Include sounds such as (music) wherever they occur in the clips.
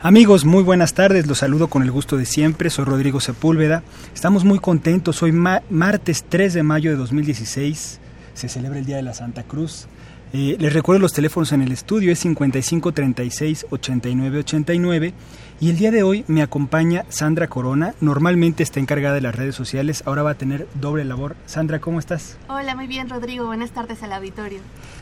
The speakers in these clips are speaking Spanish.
Amigos, muy buenas tardes, los saludo con el gusto de siempre, soy Rodrigo Sepúlveda, estamos muy contentos, hoy martes 3 de mayo de 2016, se celebra el Día de la Santa Cruz. Eh, les recuerdo los teléfonos en el estudio, es 55 36 89 89 y el día de hoy me acompaña Sandra Corona, normalmente está encargada de las redes sociales, ahora va a tener doble labor. Sandra, ¿cómo estás? Hola, muy bien Rodrigo, buenas tardes al auditorio.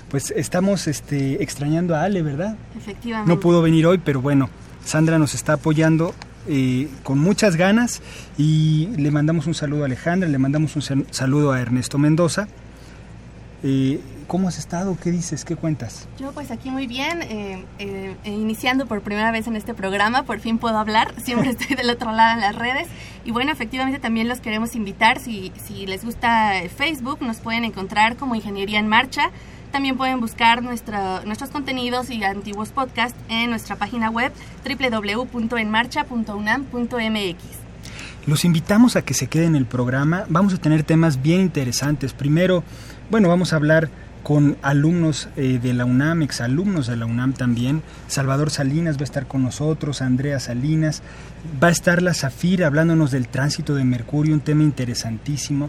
Pues estamos este, extrañando a Ale, ¿verdad? Efectivamente. No pudo venir hoy, pero bueno, Sandra nos está apoyando eh, con muchas ganas y le mandamos un saludo a Alejandra, le mandamos un saludo a Ernesto Mendoza. Eh, ¿Cómo has estado? ¿Qué dices? ¿Qué cuentas? Yo pues aquí muy bien, eh, iniciando por primera vez en este programa, por fin puedo hablar, (laughs) siempre estoy del otro lado en las redes y bueno, efectivamente también los queremos invitar, si, si les gusta Facebook nos pueden encontrar como Ingeniería en Marcha, también pueden buscar nuestros contenidos y antiguos podcasts en nuestra página web www.enmarcha.unam.mx. Los invitamos a que se queden en el programa. Vamos a tener temas bien interesantes. Primero, bueno, vamos a hablar con alumnos eh, de la UNAM, exalumnos de la UNAM también. Salvador Salinas va a estar con nosotros, Andrea Salinas. Va a estar la Zafira hablándonos del tránsito de Mercurio, un tema interesantísimo.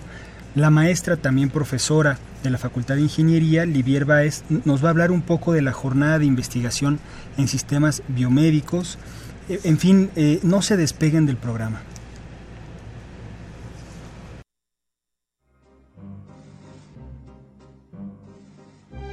La maestra, también profesora de la Facultad de Ingeniería, Livier Baez, nos va a hablar un poco de la jornada de investigación en sistemas biomédicos. E, en fin, eh, no se despeguen del programa.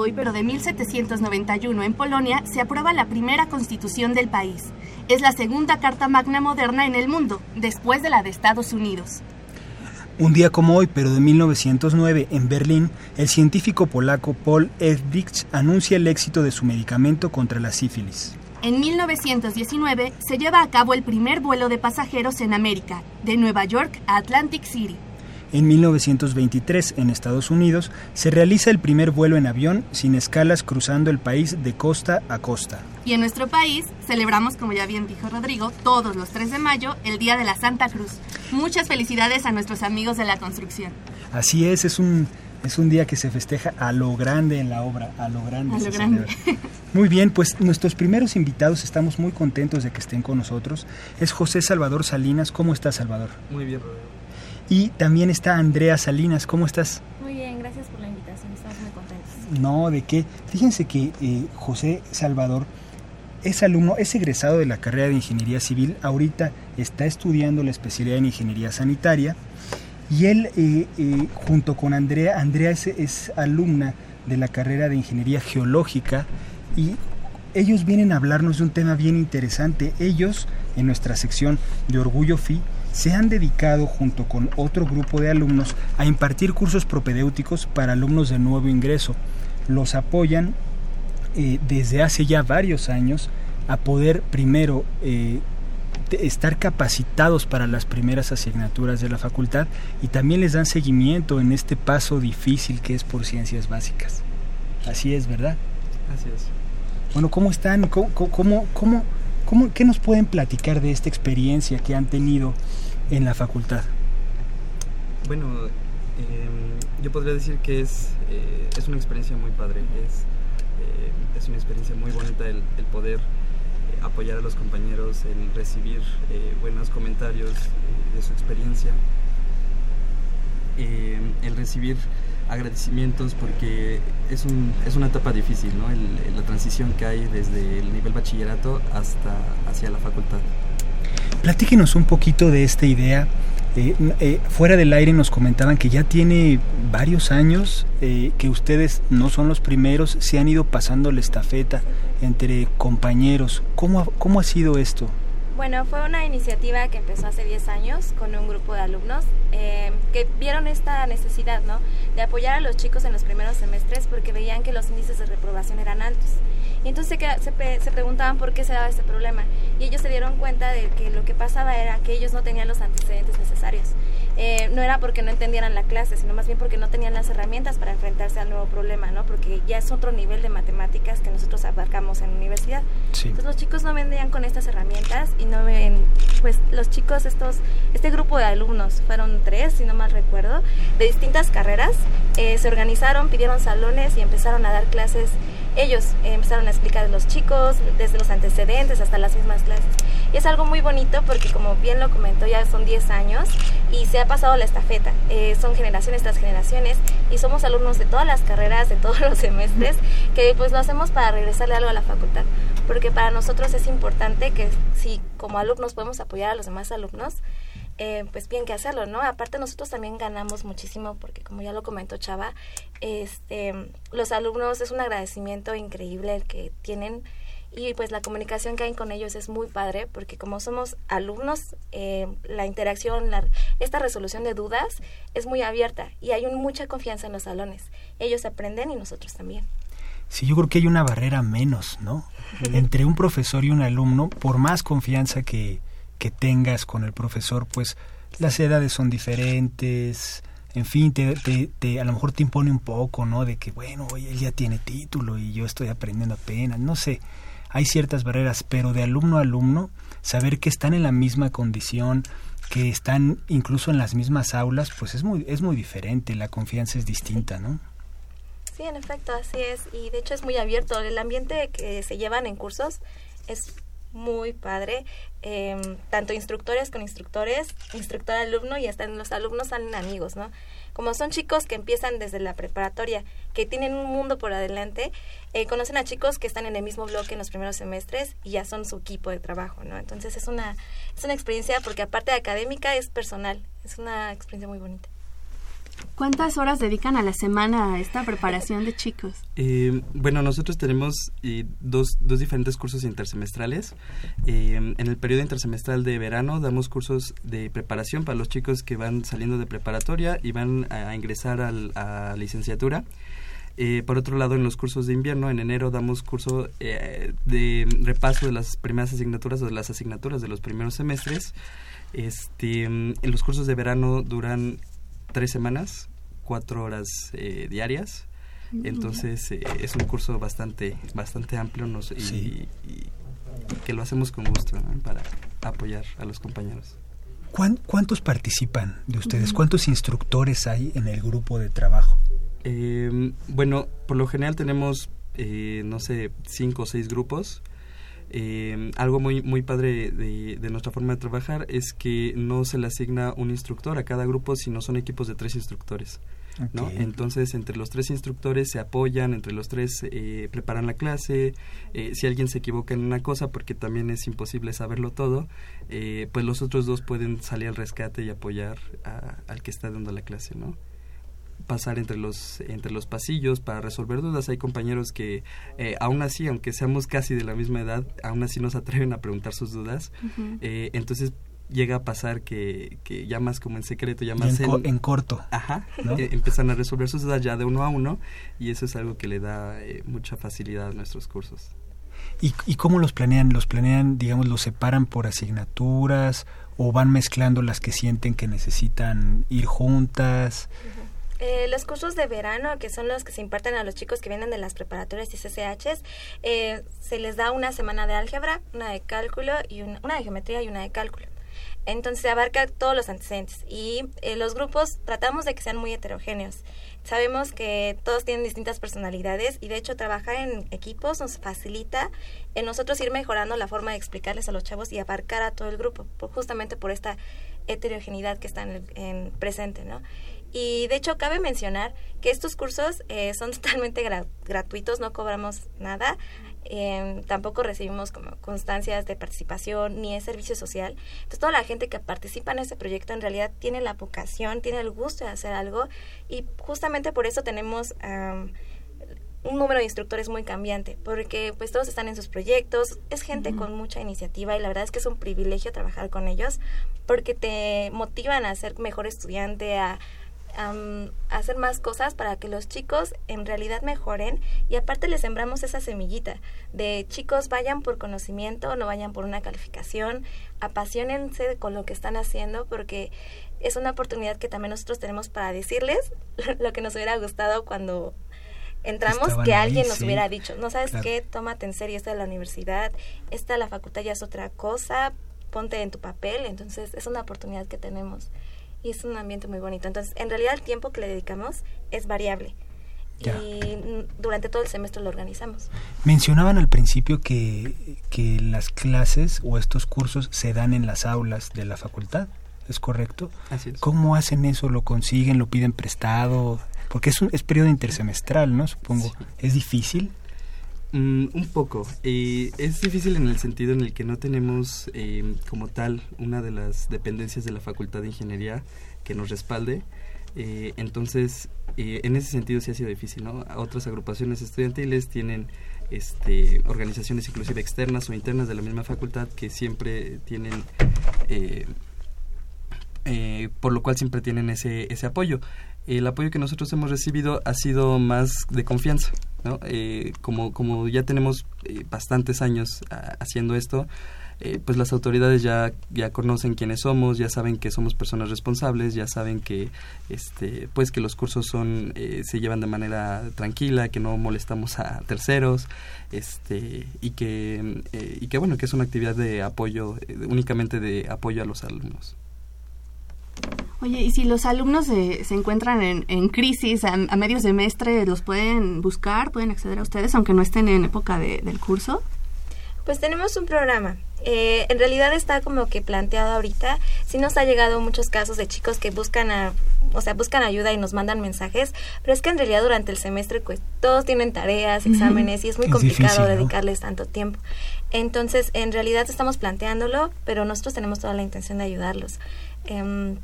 Hoy, pero de 1791 en Polonia, se aprueba la primera constitución del país. Es la segunda Carta Magna moderna en el mundo, después de la de Estados Unidos. Un día como hoy, pero de 1909, en Berlín, el científico polaco Paul Ehrlich anuncia el éxito de su medicamento contra la sífilis. En 1919 se lleva a cabo el primer vuelo de pasajeros en América, de Nueva York a Atlantic City. En 1923, en Estados Unidos, se realiza el primer vuelo en avión sin escalas cruzando el país de costa a costa. Y en nuestro país celebramos, como ya bien dijo Rodrigo, todos los 3 de mayo, el Día de la Santa Cruz. Muchas felicidades a nuestros amigos de la construcción. Así es, es un, es un día que se festeja a lo grande en la obra, a lo grande. A lo grande. (laughs) Muy bien, pues nuestros primeros invitados estamos muy contentos de que estén con nosotros. Es José Salvador Salinas. ¿Cómo estás, Salvador? Muy bien, Rodrigo. Y también está Andrea Salinas. ¿Cómo estás? Muy bien, gracias por la invitación. Estamos muy contentos. No, ¿de qué? Fíjense que eh, José Salvador es alumno, es egresado de la carrera de Ingeniería Civil. Ahorita está estudiando la especialidad en Ingeniería Sanitaria. Y él, eh, eh, junto con Andrea, Andrea es, es alumna de la carrera de Ingeniería Geológica. Y ellos vienen a hablarnos de un tema bien interesante. Ellos, en nuestra sección de Orgullo FI, se han dedicado junto con otro grupo de alumnos a impartir cursos propedéuticos para alumnos de nuevo ingreso. Los apoyan eh, desde hace ya varios años a poder primero eh, estar capacitados para las primeras asignaturas de la facultad y también les dan seguimiento en este paso difícil que es por ciencias básicas. Así es, ¿verdad? Así es. Bueno, ¿cómo están? ¿Cómo, cómo, cómo, cómo, qué nos pueden platicar de esta experiencia que han tenido en la facultad? Bueno, eh, yo podría decir que es, eh, es una experiencia muy padre. Es Eh, es una experiencia muy bonita el, el poder eh, apoyar a los compañeros, el recibir buenos comentarios de su experiencia, eh, el recibir agradecimientos porque es, un, es una etapa difícil, ¿no? El- la transición que hay desde el nivel bachillerato hasta hacia la facultad. Platíquenos un poquito de esta idea. Eh, eh, fuera del aire nos comentaban que ya tiene varios años, eh, que ustedes no son los primeros, se han ido pasando la estafeta entre compañeros. ¿Cómo cómo ha sido esto? Bueno, fue una iniciativa que empezó hace 10 años con un grupo de alumnos eh, que vieron esta necesidad, ¿no? De apoyar a los chicos en los primeros semestres porque veían que los índices de reprobación eran altos. Y entonces se, se preguntaban por qué se daba este problema. Y ellos se dieron cuenta de que lo que pasaba era que ellos no tenían los antecedentes necesarios. Eh, no era porque no entendieran la clase, sino más bien porque no tenían las herramientas para enfrentarse al nuevo problema, ¿no? Porque ya es otro nivel de matemáticas que nosotros abarcamos en la universidad. Sí. Entonces los chicos no vendían con estas herramientas y no ven, pues los chicos estos, este grupo de alumnos, fueron tres, si no mal recuerdo, de distintas carreras, eh, se organizaron, pidieron salones y empezaron a dar clases. Ellos empezaron a explicar a los chicos, desde los antecedentes hasta las mismas clases. Y es algo muy bonito porque como bien lo comentó, ya son 10 años y se ha pasado la estafeta. Eh, son generaciones tras generaciones y somos alumnos de todas las carreras, de todos (laughs) los semestres, que pues lo hacemos para regresarle algo a la facultad. Porque para nosotros es importante que si como alumnos podemos apoyar a los demás alumnos, eh, pues bien que hacerlo, ¿no? Aparte nosotros también ganamos muchísimo porque como ya lo comentó Chava, este, los alumnos es un agradecimiento increíble el que tienen y pues la comunicación que hay con ellos es muy padre porque como somos alumnos, eh, la interacción, la, esta resolución de dudas es muy abierta y hay un, mucha confianza en los salones. Ellos aprenden y nosotros también. Sí, yo creo que hay una barrera menos, ¿no? Entre un profesor y un alumno, por más confianza que, que tengas con el profesor, pues las edades son diferentes, en fin, te, te, a lo mejor te impone un poco, ¿no? De que, bueno, él ya tiene título y yo estoy aprendiendo apenas, no sé, hay ciertas barreras, pero de alumno a alumno, saber que están en la misma condición, que están incluso en las mismas aulas, pues es muy, es muy diferente, la confianza es distinta, ¿no? Sí, en efecto, así es. Y de hecho es muy abierto. El ambiente que se llevan en cursos es muy padre. Eh, tanto instructores con instructores, instructor-alumno y hasta los alumnos salen amigos, ¿no? Como son chicos que empiezan desde la preparatoria, que tienen un mundo por adelante, eh, conocen a chicos que están en el mismo bloque en los primeros semestres y ya son su equipo de trabajo, ¿no? Entonces es una, es una experiencia porque aparte de académica es personal, es una experiencia muy bonita. ¿Cuántas horas dedican a la semana a esta preparación de chicos? Eh, bueno, nosotros tenemos eh, dos, dos diferentes cursos intersemestrales. Eh, en el periodo intersemestral de verano damos cursos de preparación para los chicos que van saliendo de preparatoria y van a, ingresar al- a licenciatura. Eh, por otro lado, en los cursos de invierno, en enero damos curso eh, de repaso de las primeras asignaturas o de las asignaturas de los primeros semestres. Este, en los cursos de verano duran tres semanas, cuatro horas eh, diarias. Entonces eh, es un curso bastante bastante amplio nos- y, Sí. y que lo hacemos con gusto ¿no? para apoyar a los compañeros. ¿Cuán- ¿Cuántos participan de ustedes? ¿Cuántos instructores hay en el grupo de trabajo? Eh, bueno, por lo general tenemos, eh, no sé, cinco o seis grupos. Eh, algo muy muy padre de, de nuestra forma de trabajar es que no se le asigna un instructor a cada grupo, sino son equipos de tres instructores. ¿no? Entonces, entre los tres instructores se apoyan, entre los tres eh, preparan la clase. eh, si alguien se equivoca en una cosa, porque también es imposible saberlo todo, eh, pues los otros dos pueden salir al rescate y apoyar a- al que está dando la clase, ¿no? Pasar entre los entre los pasillos para resolver dudas hay compañeros que eh, aún así aunque seamos casi de la misma edad aún así nos atreven a preguntar sus dudas Eh, entonces llega a pasar que, que ya más como en secreto ya más en, co- en- en corto. Ajá, ¿no? eh, empiezan a resolver sus dudas ya de uno a uno y eso es algo que le da eh, mucha facilidad a nuestros cursos. ¿Y, ¿Y cómo los planean? ¿Los planean, digamos, los separan por asignaturas o van mezclando las que sienten que necesitan ir juntas? Eh, los cursos de verano, que son los que se imparten a los chicos que vienen de las preparatorias y CCHs, eh, se les da una semana de álgebra, una de cálculo y una, una de geometría y una de cálculo. Entonces se abarca todos los antecedentes y eh, los grupos tratamos de que sean muy heterogéneos. Sabemos que todos tienen distintas personalidades y de hecho trabajar en equipos nos facilita en nosotros ir mejorando la forma de explicarles a los chavos y abarcar a todo el grupo, justamente por esta heterogeneidad que está en, presente, ¿no? Y de hecho cabe mencionar que estos cursos eh, son (laughs) totalmente gratuitos, no cobramos nada. Em, tampoco recibimos como constancias de participación ni de servicio social. Entonces toda la gente que participa en este proyecto en realidad tiene la vocación, tiene el gusto de hacer algo y justamente por eso tenemos un número de instructores muy cambiante, porque pues todos están en sus proyectos, es gente con mucha iniciativa y la verdad es que es un privilegio trabajar con ellos porque te motivan a ser mejor estudiante, a hacer más cosas para que los chicos en realidad mejoren y aparte les sembramos esa semillita de chicos vayan por conocimiento, no vayan por una calificación, apasionense con lo que están haciendo porque es una oportunidad que también nosotros tenemos para decirles (laughs) lo que nos hubiera gustado cuando entramos que alguien nos hubiera dicho, no sabes qué, tómate en serio esta de la universidad, esta de la facultad ya es otra cosa, ponte en tu papel, entonces es una oportunidad que tenemos y es un ambiente muy bonito. Entonces, en realidad el tiempo que le dedicamos es variable. Y durante todo el semestre lo organizamos. Mencionaban al principio que, que las clases o estos cursos se dan en las aulas de la facultad, ¿es correcto? Así es. ¿Cómo hacen eso? ¿Lo consiguen? ¿Lo piden prestado? Porque es, un, es periodo intersemestral, ¿no? Supongo. ¿Es difícil? Mm, un poco. Eh, es difícil en el sentido en el que no tenemos eh, como tal una de las dependencias de la Facultad de Ingeniería que nos respalde. Eh, entonces, en ese sentido sí ha sido difícil, ¿no? Otras agrupaciones estudiantiles tienen este, organizaciones inclusive externas o internas de la misma facultad que siempre tienen... por lo cual siempre tienen ese, ese apoyo el apoyo que nosotros hemos recibido ha sido más de confianza. ¿no? Eh, como, como ya tenemos eh, bastantes años ah, haciendo esto, eh, pues las autoridades ya, ya conocen quiénes somos, ya saben que somos personas responsables, ya saben que este pues que los cursos son se llevan de manera tranquila, que no molestamos a terceros, este y que y que bueno que es una actividad de apoyo únicamente de apoyo a los alumnos. Oye, y si los alumnos se, se encuentran en, en crisis a, medio semestre, ¿los pueden buscar? ¿Pueden acceder a ustedes aunque no estén en época del curso? Pues tenemos un programa. Eh, en realidad está como que planteado ahorita. Sí nos ha llegado muchos casos de chicos que buscan a, o sea, buscan ayuda y nos mandan mensajes, pero es que en realidad durante el semestre pues todos tienen tareas, exámenes y es muy complicado dedicarles tanto tiempo. Entonces, en realidad estamos planteándolo, pero nosotros tenemos toda la intención de ayudarlos. Em,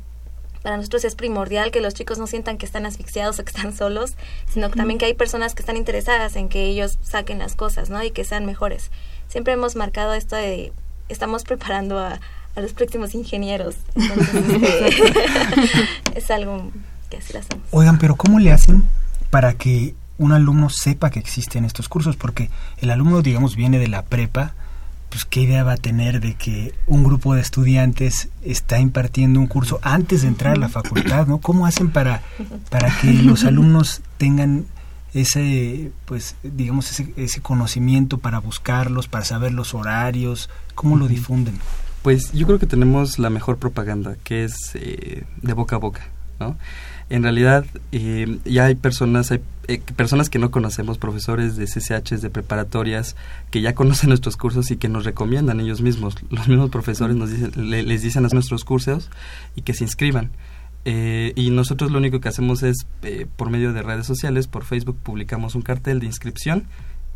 para nosotros es primordial que los chicos no sientan que están asfixiados o que están solos, sino que también que hay personas que están interesadas en que ellos saquen las cosas, ¿no? Y que sean mejores. Siempre hemos marcado esto de estamos preparando a, los próximos ingenieros. (laughs) es algo que así lo hacemos. Oigan, pero ¿cómo le hacen para que un alumno sepa que existen estos cursos? Porque el alumno, digamos, viene de la prepa, pues qué idea va a tener de que un grupo de estudiantes está impartiendo un curso antes de entrar a la facultad, ¿no? ¿Cómo hacen para, para que los alumnos tengan ese, pues, digamos, ese, ese conocimiento para buscarlos, para saber los horarios? ¿Cómo lo difunden? Pues yo creo que tenemos la mejor propaganda, que es eh, de boca a boca, ¿no? En realidad, eh, ya hay personas, hay eh, personas que no conocemos, profesores de CCHs, de preparatorias, que ya conocen nuestros cursos y que nos recomiendan ellos mismos. Los mismos profesores nos dicen, les dicen a nuestros cursos y que se inscriban. Eh, y nosotros lo único que hacemos es, por medio de redes sociales, por Facebook, publicamos un cartel de inscripción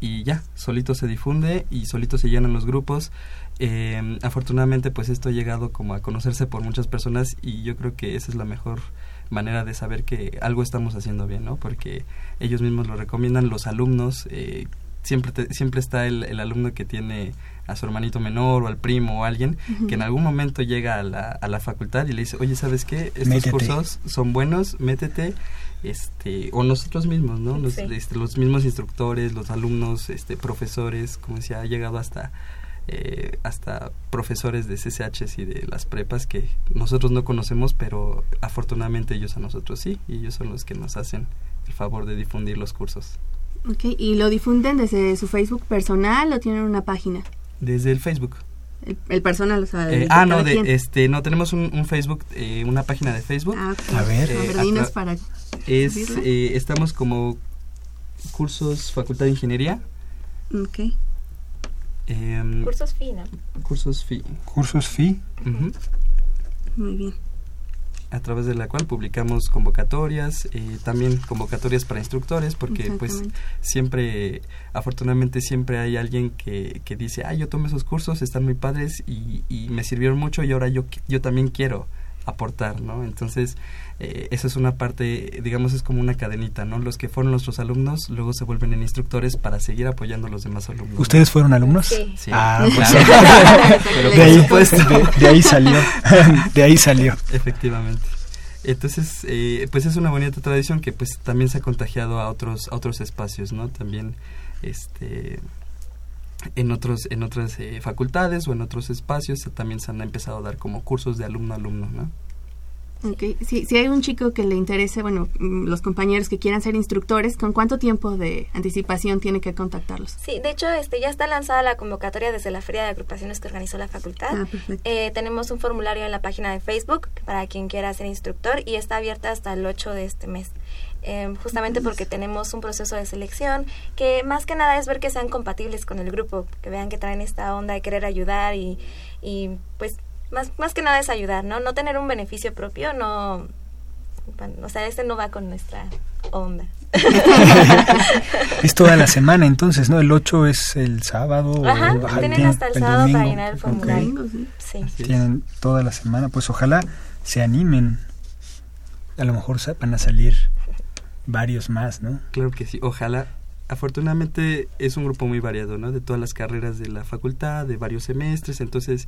y ya, solito se difunde y solito se llenan los grupos. afortunadamente, pues esto ha llegado como a conocerse por muchas personas y yo creo que esa es la mejor manera de saber que algo estamos haciendo bien, ¿no? Porque ellos mismos lo recomiendan, los alumnos, eh, siempre, siempre está el, alumno que tiene a su hermanito menor o al primo o alguien que en algún momento llega a la, a la facultad y le dice, oye, ¿sabes qué? Estos cursos son buenos, métete. Este, o nosotros mismos, ¿no? Los, este, los mismos instructores, los alumnos, este, profesores, como decía, ha llegado hasta eh, hasta profesores de CCHs y de las prepas que nosotros no conocemos, pero afortunadamente ellos a nosotros sí, y ellos son los que nos hacen el favor de difundir los cursos. Ok, ¿y lo difunden desde su Facebook personal o tienen una página? Desde el Facebook. El, personal, o sea, eh, ah, no, de, este, no tenemos un, Facebook, eh, una página de Facebook. Ah, a ver, a ver, para Es, eh, estamos como cursos Facultad de Ingeniería. Ok. Em, Cursos FINA. cursos FI. Cursos FI. Muy bien. a través de la cual publicamos convocatorias, eh, también convocatorias para instructores, porque pues siempre, afortunadamente siempre hay alguien que, que dice, ah, yo tomé esos cursos, están muy padres y, y me sirvieron mucho y ahora yo, yo también quiero aportar, ¿no? Entonces, eh, esa es una parte, digamos, es como una cadenita, ¿no? Los que fueron nuestros alumnos luego se vuelven en instructores para seguir apoyando a los demás alumnos. ¿no? ¿Ustedes fueron alumnos? Sí. Sí, Ah, pues, (laughs) claro. Pero de, ahí, de ahí salió. (laughs) De ahí salió. Efectivamente. Entonces, eh, pues es una bonita tradición que pues también se ha contagiado a otros a otros espacios, ¿no? También este en otros en otras eh, facultades o en otros espacios también se han empezado a dar como cursos de alumno a alumno, ¿no? Ok, Si, si hay un chico que le interese, bueno, mm, los compañeros que quieran ser instructores, ¿con cuánto tiempo de anticipación tiene que contactarlos? Sí, de hecho, este, ya está lanzada la convocatoria desde la feria de agrupaciones que organizó la facultad. Ah. Eh, tenemos un formulario en la página de Facebook para quien quiera ser instructor y está abierta hasta el 8 de este mes. Eh, justamente porque tenemos un proceso de selección que más que nada es ver que sean compatibles con el grupo, que vean que traen esta onda de querer ayudar y, y pues más, más que nada es ayudar, ¿no? No tener un beneficio propio, no... O sea, este no va con nuestra onda. (laughs) Es toda la (laughs) semana entonces, ¿no? El 8 es el sábado. o- Ajá, ajá, tienen tienen hasta el sábado para domingo. llenar el formulario. Sí. Tienen toda la semana. Pues ojalá se animen. A lo mejor van a salir varios más, ¿no? Claro que sí, ojalá. Afortunadamente es un grupo muy variado, ¿no? De todas las carreras de la facultad, de varios semestres, entonces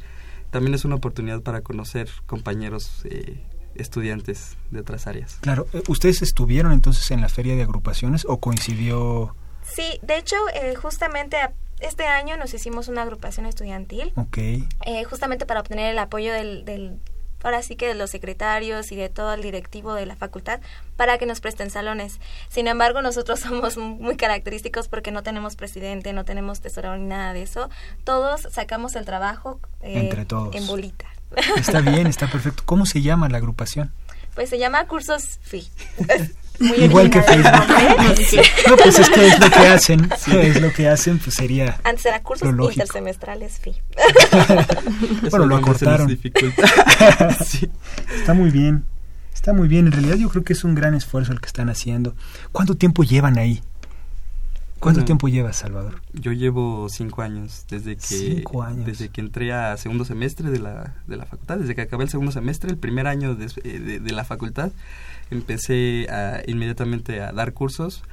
también es una oportunidad para conocer compañeros eh, estudiantes de otras áreas. Claro, eh, ¿ustedes estuvieron entonces en la feria de agrupaciones o coincidió? Sí, de hecho, eh, justamente este año nos hicimos una agrupación estudiantil, Ok. eh, justamente para obtener el apoyo del, del, ahora sí que de los secretarios y de todo el directivo de la facultad para que nos presten salones. Sin embargo, nosotros (laughs) somos muy característicos porque no tenemos presidente, no tenemos tesorero ni nada de eso. Todos sacamos el trabajo eh, Entre todos. en bolita. Está bien, está perfecto. ¿Cómo se llama la agrupación? Pues se llama Cursos FI. (laughs) Muy Igual que Facebook. (laughs) nombre. No, pues es que es lo que hacen. (laughs) Es lo que hacen, pues sería. Antes era cursos intersemestrales FI. (laughs) Bueno, lo acortaron. sí. Está muy bien. Está muy bien. En realidad yo creo que es un gran esfuerzo el que están haciendo. ¿Cuánto tiempo llevan ahí? ¿Cuánto Bueno, tiempo llevas, Salvador? Yo llevo cinco años desde que Cinco años. desde que entré a segundo semestre de la, de la facultad, desde que acabé el segundo semestre, el primer año de, eh, de- de la facultad, empecé a, inmediatamente a dar cursos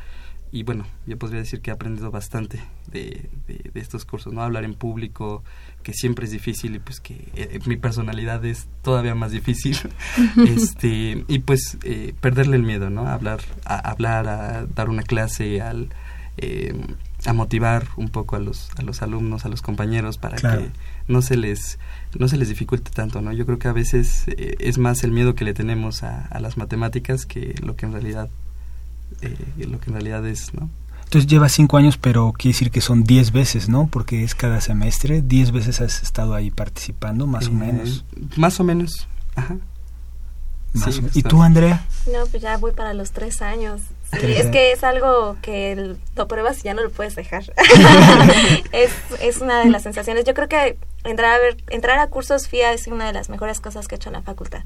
y bueno, yo podría decir que he aprendido bastante de, de- de estos cursos, ¿no? Hablar en público, que siempre es difícil y pues que eh, mi personalidad es todavía más difícil. (laughs) este Y pues eh, perderle el miedo, ¿no? A hablar, a hablar, a dar una clase, al... eh, a motivar un poco a los a los alumnos, a los compañeros para Claro. que no se les no se les dificulte tanto, ¿no? Yo creo que a veces eh, es más el miedo que le tenemos a, a las matemáticas que lo que en realidad eh, lo que en realidad es, ¿no? Entonces llevas cinco años, pero quiere decir que son diez veces, ¿no? Porque es cada semestre. Diez veces has estado ahí participando, más o Eh, menos. Más o menos. Ajá. Más sí, o menos. ¿Y tú, Andrea? No, pues ya voy para los tres años. Sí, es que es algo que lo pruebas y ya no lo puedes dejar. (laughs) es, es una de las sensaciones. Yo creo que entrar a, ver, entrar a cursos FIA es una de las mejores cosas que he hecho en la facultad.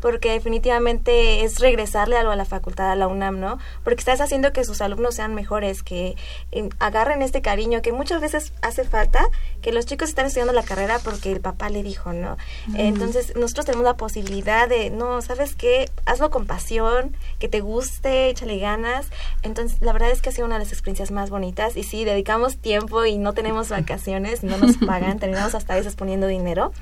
Porque definitivamente es regresarle algo a la facultad, a la UNAM, ¿no? Porque estás haciendo que sus alumnos sean mejores, que eh, agarren este cariño, que muchas veces hace falta, que los chicos están estudiando la carrera porque el papá le dijo, ¿no? Entonces, nosotros tenemos la posibilidad de, no, ¿sabes qué? Hazlo con pasión, que te guste, échale ganas. Entonces, la verdad es que ha sido una de las experiencias más bonitas. Y sí, dedicamos tiempo y no tenemos vacaciones, no nos pagan, (laughs) terminamos hasta a veces poniendo dinero,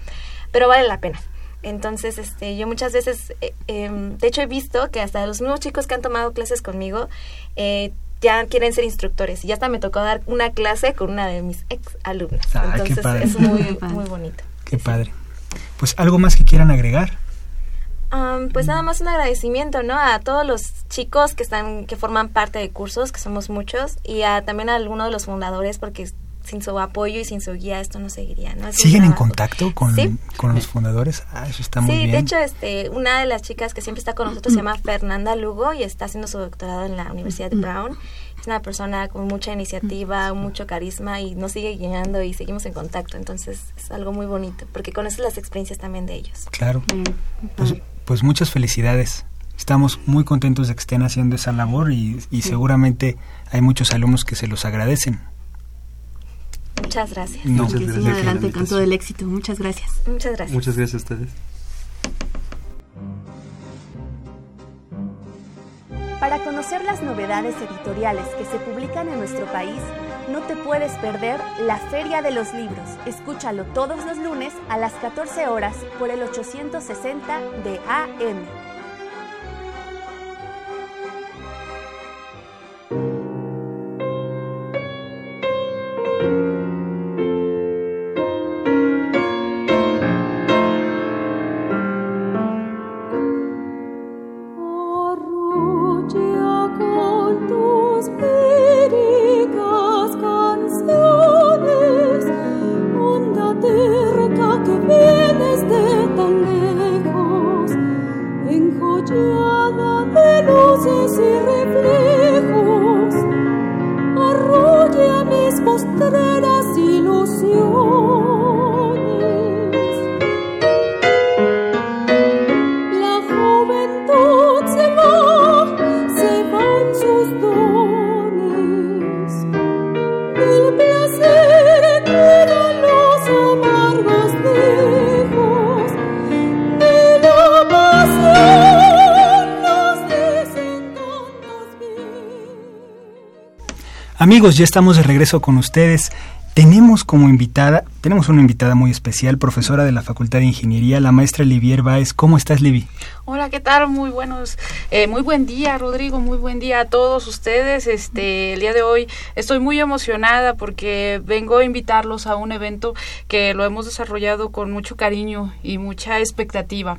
pero vale la pena. Entonces, este, yo muchas veces, eh, em, de hecho he visto que hasta los mismos chicos que han tomado clases conmigo, eh, ya quieren ser instructores. Y ya hasta me tocó dar una clase con una de mis ex alumnas. Qué Entonces, padre. es muy, Qué padre. muy bonito. Qué padre. Pues algo más que quieran agregar. Am, pues nada más un agradecimiento, ¿no? A todos los chicos que están, que forman parte de cursos, que somos muchos, y a, también a alguno de los fundadores, porque sin su apoyo y sin su guía esto no seguiría. ¿no? ¿Siguen en contacto con, con, los fundadores? Ah, eso está muy bien. Sí, de hecho, este, una de las chicas que siempre está con nosotros se llama Fernanda Lugo y está haciendo su doctorado en la Universidad de Brown. Es una persona con mucha iniciativa, mucho carisma y nos sigue guiando y seguimos en contacto. Entonces es algo muy bonito porque conoces las experiencias también de ellos. Claro. Pues, pues muchas felicidades. Estamos muy contentos de que estén haciendo esa labor y, seguramente hay muchos alumnos que se los agradecen. Muchas gracias. Muchas gracias. adelante con todo el éxito. Muchas gracias. Muchas gracias. Muchas gracias a ustedes. Para conocer las novedades editoriales que se publican en nuestro país, no te puedes perder la Feria de los Libros. Escúchalo todos los lunes a las 14 horas por el 860 de AM. Amigos, ya estamos de regreso con ustedes. Tenemos como invitada, tenemos una invitada muy especial, profesora de la Facultad de Ingeniería, la maestra Livier Baez. ¿Cómo estás, Livi? Hola, ¿qué tal? Muy buenos, eh, muy buen día, Rodrigo, muy buen día a todos ustedes. Este, el día de hoy estoy muy emocionada porque vengo a invitarlos a un evento que lo hemos desarrollado con mucho cariño y mucha expectativa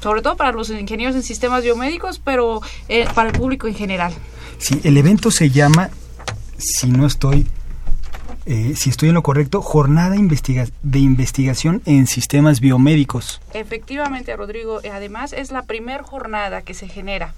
sobre todo para los ingenieros en sistemas biomédicos, pero eh, para el público en general. Sí, el evento se llama si no estoy, eh, si estoy en lo correcto, jornada de investigación en sistemas biomédicos. Efectivamente, Rodrigo. Además, es la primera jornada que se genera.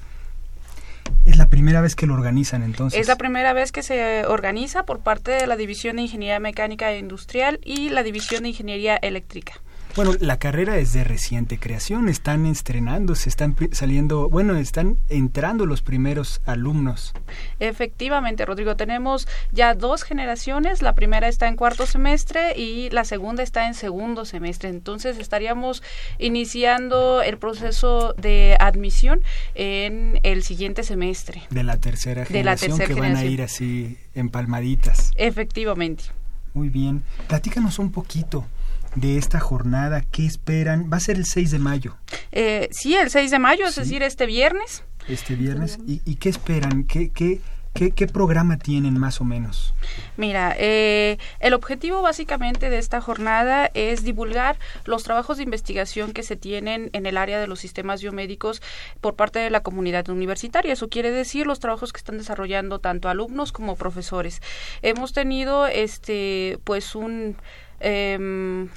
Es la primera vez que lo organizan entonces. Es la primera vez que se organiza por parte de la División de Ingeniería Mecánica e Industrial y la División de Ingeniería Eléctrica. Bueno, la carrera es de reciente creación, están estrenando, se están saliendo, bueno, están entrando los primeros alumnos. Efectivamente, Rodrigo, tenemos ya dos generaciones, la primera está en cuarto semestre y la segunda está en segundo semestre, entonces estaríamos iniciando el proceso de admisión en el siguiente semestre. De la tercera generación que van a ir así empalmaditas. Efectivamente. Muy bien, platícanos un poquito de esta jornada? ¿Qué esperan? Va a ser el 6 de mayo. Eh, sí, el 6 de mayo, es decir, este viernes. Este viernes. ¿Y, y qué esperan? ¿Qué, qué, ¿Qué, programa tienen más o menos? Mira, eh, el objetivo básicamente de esta jornada es divulgar los trabajos de investigación que se tienen en el área de los sistemas biomédicos por parte de la comunidad universitaria. Eso quiere decir los trabajos que están desarrollando tanto alumnos como profesores. Hemos tenido, este, pues un eh,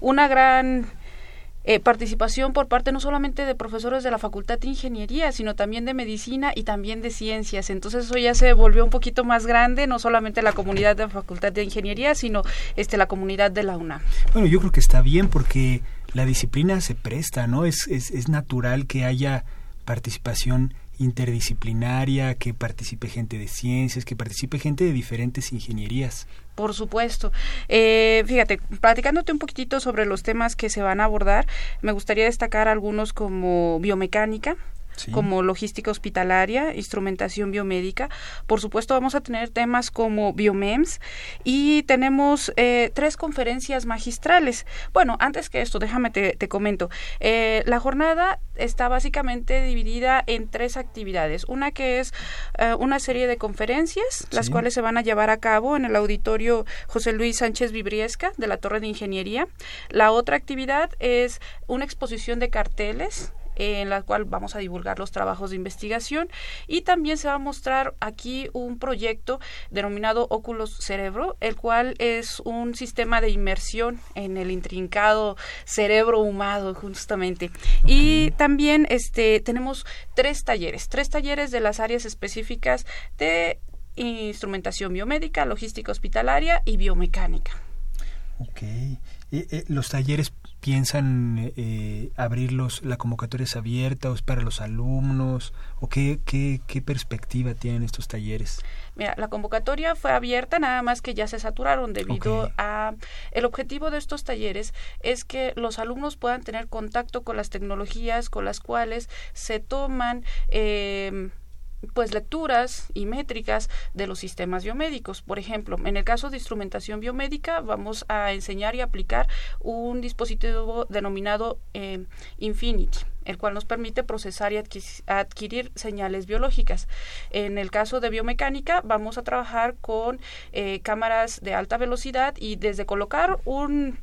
una gran eh, participación por parte no solamente de profesores de la Facultad de Ingeniería, sino también de Medicina y también de Ciencias. Entonces eso ya se volvió un poquito más grande, no solamente la comunidad de la Facultad de Ingeniería, sino este la comunidad de la UNAM. Bueno, yo creo que está bien porque la disciplina se presta, ¿no? Es, es, es natural que haya participación interdisciplinaria, que participe gente de ciencias, que participe gente de diferentes ingenierías. Por supuesto. Eh, fíjate, platicándote un poquitito sobre los temas que se van a abordar, me gustaría destacar algunos como biomecánica, como logística hospitalaria, instrumentación biomédica. Por supuesto, vamos a tener temas como biomems y tenemos eh, tres conferencias magistrales. Bueno, antes que esto, déjame te, comento. Eh, la jornada está básicamente dividida en tres actividades. Una que es eh, una serie de conferencias, las cuales se van a llevar a cabo en el auditorio José Luis Sánchez Vibriesca de la Torre de Ingeniería. La otra actividad es una exposición de carteles en la cual vamos a divulgar los trabajos de investigación y también se va a mostrar aquí un proyecto denominado Oculus Cerebro, el cual es un sistema de inmersión en el intrincado cerebro humano justamente. Y también este tenemos tres talleres, tres talleres de las áreas específicas de instrumentación biomédica, logística hospitalaria y biomecánica. Ok. Eh, los talleres piensan eh, abrirlos, la convocatoria es abierta o es para los alumnos o qué, qué, qué perspectiva tienen estos talleres? Mira, la convocatoria fue abierta, nada más que ya se saturaron debido a el objetivo de estos talleres es que los alumnos puedan tener contacto con las tecnologías con las cuales se toman eh, pues lecturas y métricas de los sistemas biomédicos. Por ejemplo, en el caso de instrumentación biomédica vamos a enseñar y aplicar un dispositivo denominado eh, Infinity el cual nos permite procesar y adquirir señales biológicas. En el caso de biomecánica, vamos a trabajar con eh, cámaras de alta velocidad y desde colocar un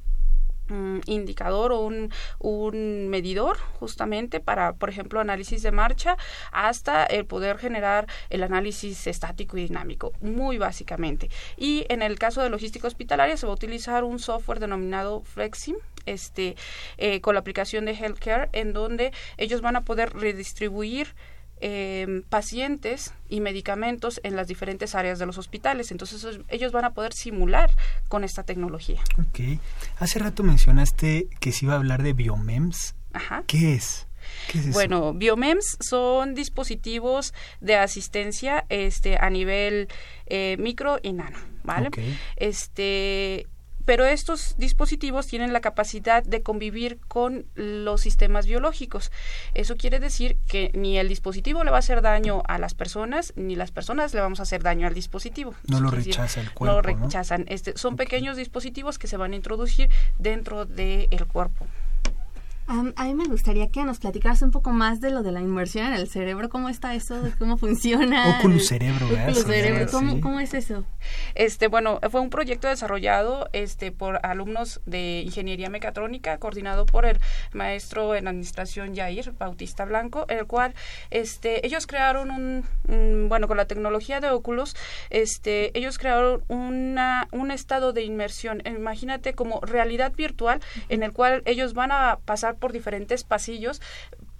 indicador o un, un, medidor justamente para, por ejemplo, análisis de marcha hasta el poder generar el análisis estático y dinámico, muy básicamente. Y en el caso de logística hospitalaria se va a utilizar un software denominado Flexim, este, eh, con la aplicación de Healthcare, en donde ellos van a poder redistribuir eh, pacientes y medicamentos en las diferentes áreas de los hospitales. Entonces ellos van a poder simular con esta tecnología. Ok. Hace rato mencionaste que se iba a hablar de biomems. Ajá. ¿Qué es? bueno, biomems son dispositivos de asistencia este a nivel eh, micro y nano, ¿vale? Este pero estos dispositivos tienen la capacidad de convivir con los sistemas biológicos. Eso quiere decir que ni el dispositivo le va a hacer daño a las personas, ni las personas le vamos a hacer daño al dispositivo. No lo rechaza el cuerpo. No lo rechazan. Este, son pequeños dispositivos que se van a introducir dentro del cuerpo a mí me gustaría que nos platicaras un poco más de lo de la inmersión en el cerebro, cómo está eso, cómo funciona. (laughs) Oculus cerebro, Oculus cerebro, ¿Cómo, ¿cómo, es eso? Este, bueno, fue un proyecto desarrollado este por alumnos de ingeniería mecatrónica, coordinado por el maestro en administración Jair Bautista Blanco, el cual este ellos crearon un, bueno, con la tecnología de Oculus, este ellos crearon una un estado de inmersión, imagínate como realidad virtual en el cual ellos van a pasar por diferentes pasillos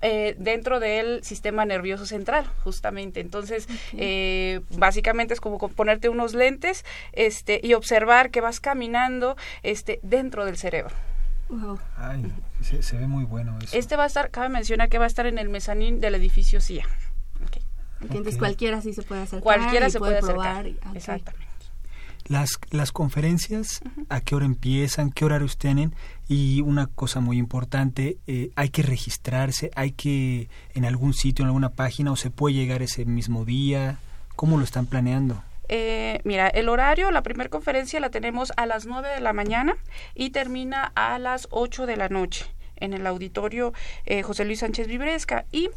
eh, dentro del sistema nervioso central, justamente. Entonces, eh, básicamente es como ponerte unos lentes este, y observar que vas caminando este, dentro del cerebro. Ay, se, ve muy bueno eso. Este va a estar, cabe mencionar que va a estar en el mezanín del edificio CIA. Entonces cualquiera sí se puede hacer Cualquiera se puede, acercar. Exactamente. Las, las conferencias, ¿a qué hora empiezan? ¿Qué horarios tienen? Y una cosa muy importante, eh, hay que registrarse, hay que en algún sitio, en alguna página, o se puede llegar ese mismo día. ¿Cómo lo están planeando? Eh, mira, el horario, la primera conferencia la tenemos a las 9 de la mañana y termina a las 8 de la noche en el auditorio eh, José Luis Sánchez Vibresca. Y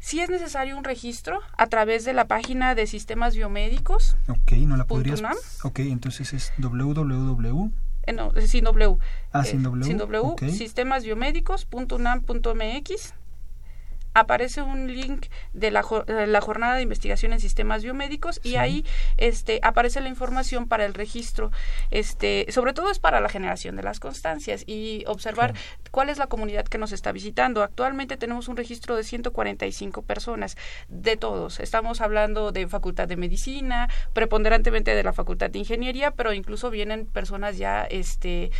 si es necesario un registro a través de la página de sistemas biomédicos. Ok, no la podrías. Ok, entonces es www. Eh, no, sin W. Ah, sin W. sin W. Okay. Sistemasbiomedicos.unam.mx aparece un link de la, la, jornada de investigación en sistemas biomédicos y ahí este aparece la información para el registro este sobre todo es para la generación de las constancias y observar cuál es la comunidad que nos está visitando. Actualmente tenemos un registro de 145 personas de todos. Estamos hablando de facultad de medicina preponderantemente de la facultad de ingeniería pero incluso vienen personas ya este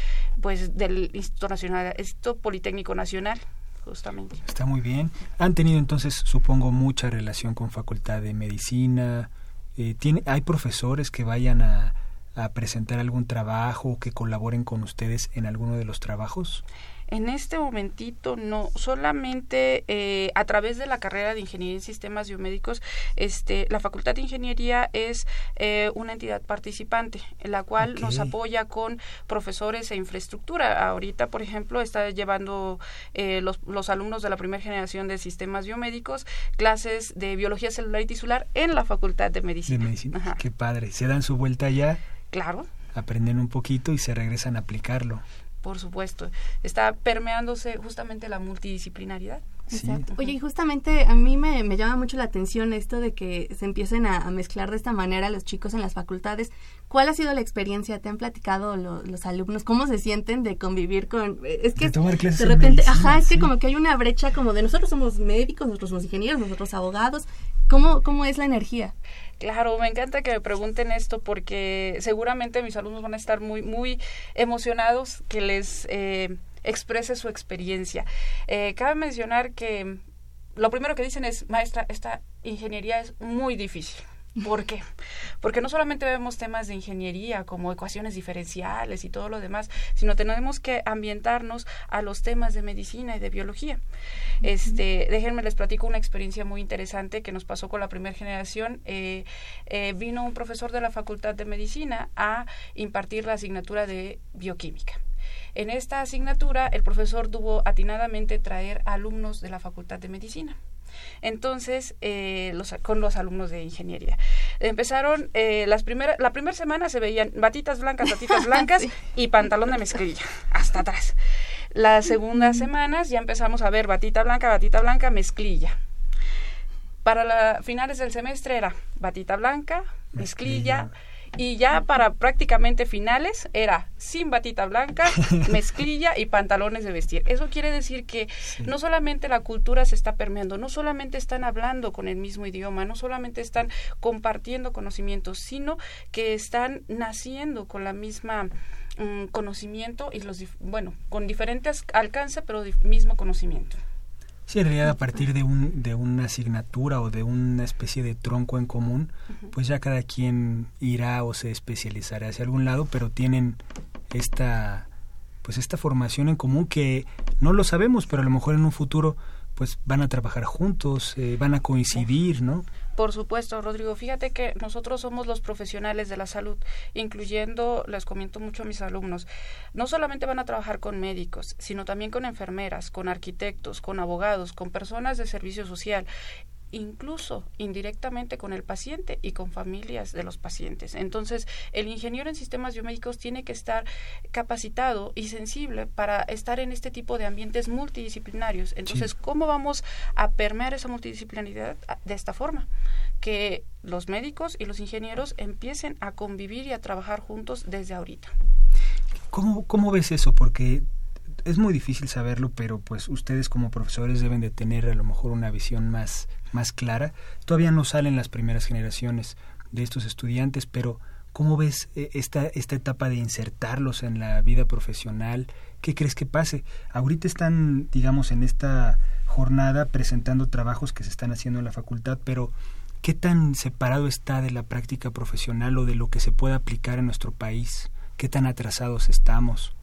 pues del Instituto Nacional Instituto Politécnico Nacional justamente. Está muy bien. Han tenido entonces, supongo, mucha relación con Facultad de Medicina. Eh, tiene, ¿Hay profesores que vayan a, a presentar algún trabajo que colaboren con ustedes en alguno de los trabajos? En este momentito no, solamente eh, a través de la carrera de Ingeniería en Sistemas Biomédicos, este, la Facultad de Ingeniería es eh, una entidad participante, en la cual nos apoya con profesores e infraestructura. Ahorita, por ejemplo, está llevando eh, los, los alumnos de la primera generación de Sistemas Biomédicos clases de Biología Celular y Tisular en la Facultad de Medicina. De Medicina, qué padre. ¿Se dan su vuelta ya? Claro. Aprenden un poquito y se regresan a aplicarlo. Por supuesto. Está permeándose justamente la multidisciplinaridad. Exacto. Oye, y justamente a mí me, llama mucho la atención esto de que se empiecen a, mezclar de esta manera los chicos en las facultades. ¿Cuál ha sido la experiencia? ¿Te han platicado los alumnos? ¿Cómo se sienten de convivir con...? Es que de, repente, ajá, es que como que hay una brecha como de nosotros somos médicos, nosotros somos ingenieros, nosotros abogados. ¿Cómo, cómo es la energía? Claro, me encanta que me pregunten esto porque seguramente mis alumnos van a estar muy, muy emocionados que les... Eh, exprese su experiencia. Eh, cabe mencionar que lo primero que dicen es, maestra, esta ingeniería es muy difícil. ¿Por qué? Porque no solamente vemos temas de ingeniería como ecuaciones diferenciales y todo lo demás, sino tenemos que ambientarnos a los temas de medicina y de biología. Este, déjenme les platico una experiencia muy interesante que nos pasó con la primera generación. Eh, eh, vino un profesor de la Facultad de Medicina a impartir la asignatura de bioquímica. En esta asignatura, el profesor tuvo atinadamente traer alumnos de la Facultad de Medicina. Entonces, eh, los, con los alumnos de ingeniería. Empezaron, eh, las primeras, la primera semana se veían batitas blancas, batitas (laughs) blancas y pantalón de mezclilla, hasta atrás. Las segundas semanas ya empezamos a ver batita blanca, batita blanca, mezclilla. Para la, finales del semestre era batita blanca, mezclilla y ya para prácticamente finales era sin batita blanca, (laughs) mezclilla y pantalones de vestir. Eso quiere decir que no solamente la cultura se está permeando, no solamente están hablando con el mismo idioma, no solamente están compartiendo conocimientos, sino que están naciendo con la misma mm, conocimiento y los bueno, con diferentes alcances, pero mismo conocimiento. Sí, en realidad a partir de, un, de una asignatura o de una especie de tronco en común, pues ya cada quien irá o se especializará hacia algún lado, pero tienen esta pues esta formación en común que no lo sabemos, pero a lo mejor en un futuro pues van a trabajar juntos, eh, van a coincidir, ¿no? Por supuesto, Rodrigo. Fíjate que nosotros somos los profesionales de la salud, incluyendo, les comento mucho a mis alumnos, no solamente van a trabajar con médicos, sino también con enfermeras, con arquitectos, con abogados, con personas de servicio social incluso indirectamente con el paciente y con familias de los pacientes. Entonces, el ingeniero en sistemas biomédicos tiene que estar capacitado y sensible para estar en este tipo de ambientes multidisciplinarios. Entonces, ¿cómo vamos a permear esa multidisciplinaridad de esta forma? Que los médicos y los ingenieros empiecen a convivir y a trabajar juntos desde ahorita. ¿Cómo, cómo ves eso? Porque es muy difícil saberlo, pero pues ustedes como profesores deben de tener a lo mejor una visión más, más clara. Todavía no salen las primeras generaciones de estos estudiantes, pero ¿cómo ves eh, esta, esta etapa de insertarlos en la vida profesional? ¿Qué crees que pase? Ahorita están, digamos, en esta jornada presentando trabajos que se están haciendo en la facultad, pero ¿qué tan separado está de la práctica profesional o de lo que se puede aplicar en nuestro país? ¿Qué tan atrasados estamos?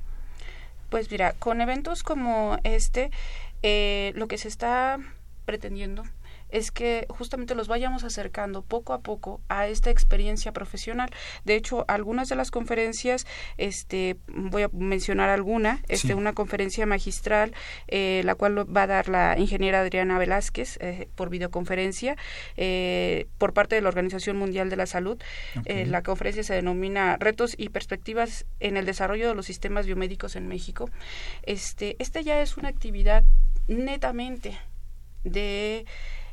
Pues mira, con eventos como este, eh, lo que se está pretendiendo es que justamente los vayamos acercando poco a poco a esta experiencia profesional. De hecho, algunas de las conferencias, este, voy a mencionar alguna, este, una conferencia magistral, eh, la cual va a dar la ingeniera Adriana Velázquez eh, por videoconferencia eh, por parte de la Organización Mundial de la Salud. la conferencia se denomina Retos y perspectivas en el desarrollo de los sistemas biomédicos en México. Este, este ya es una actividad netamente de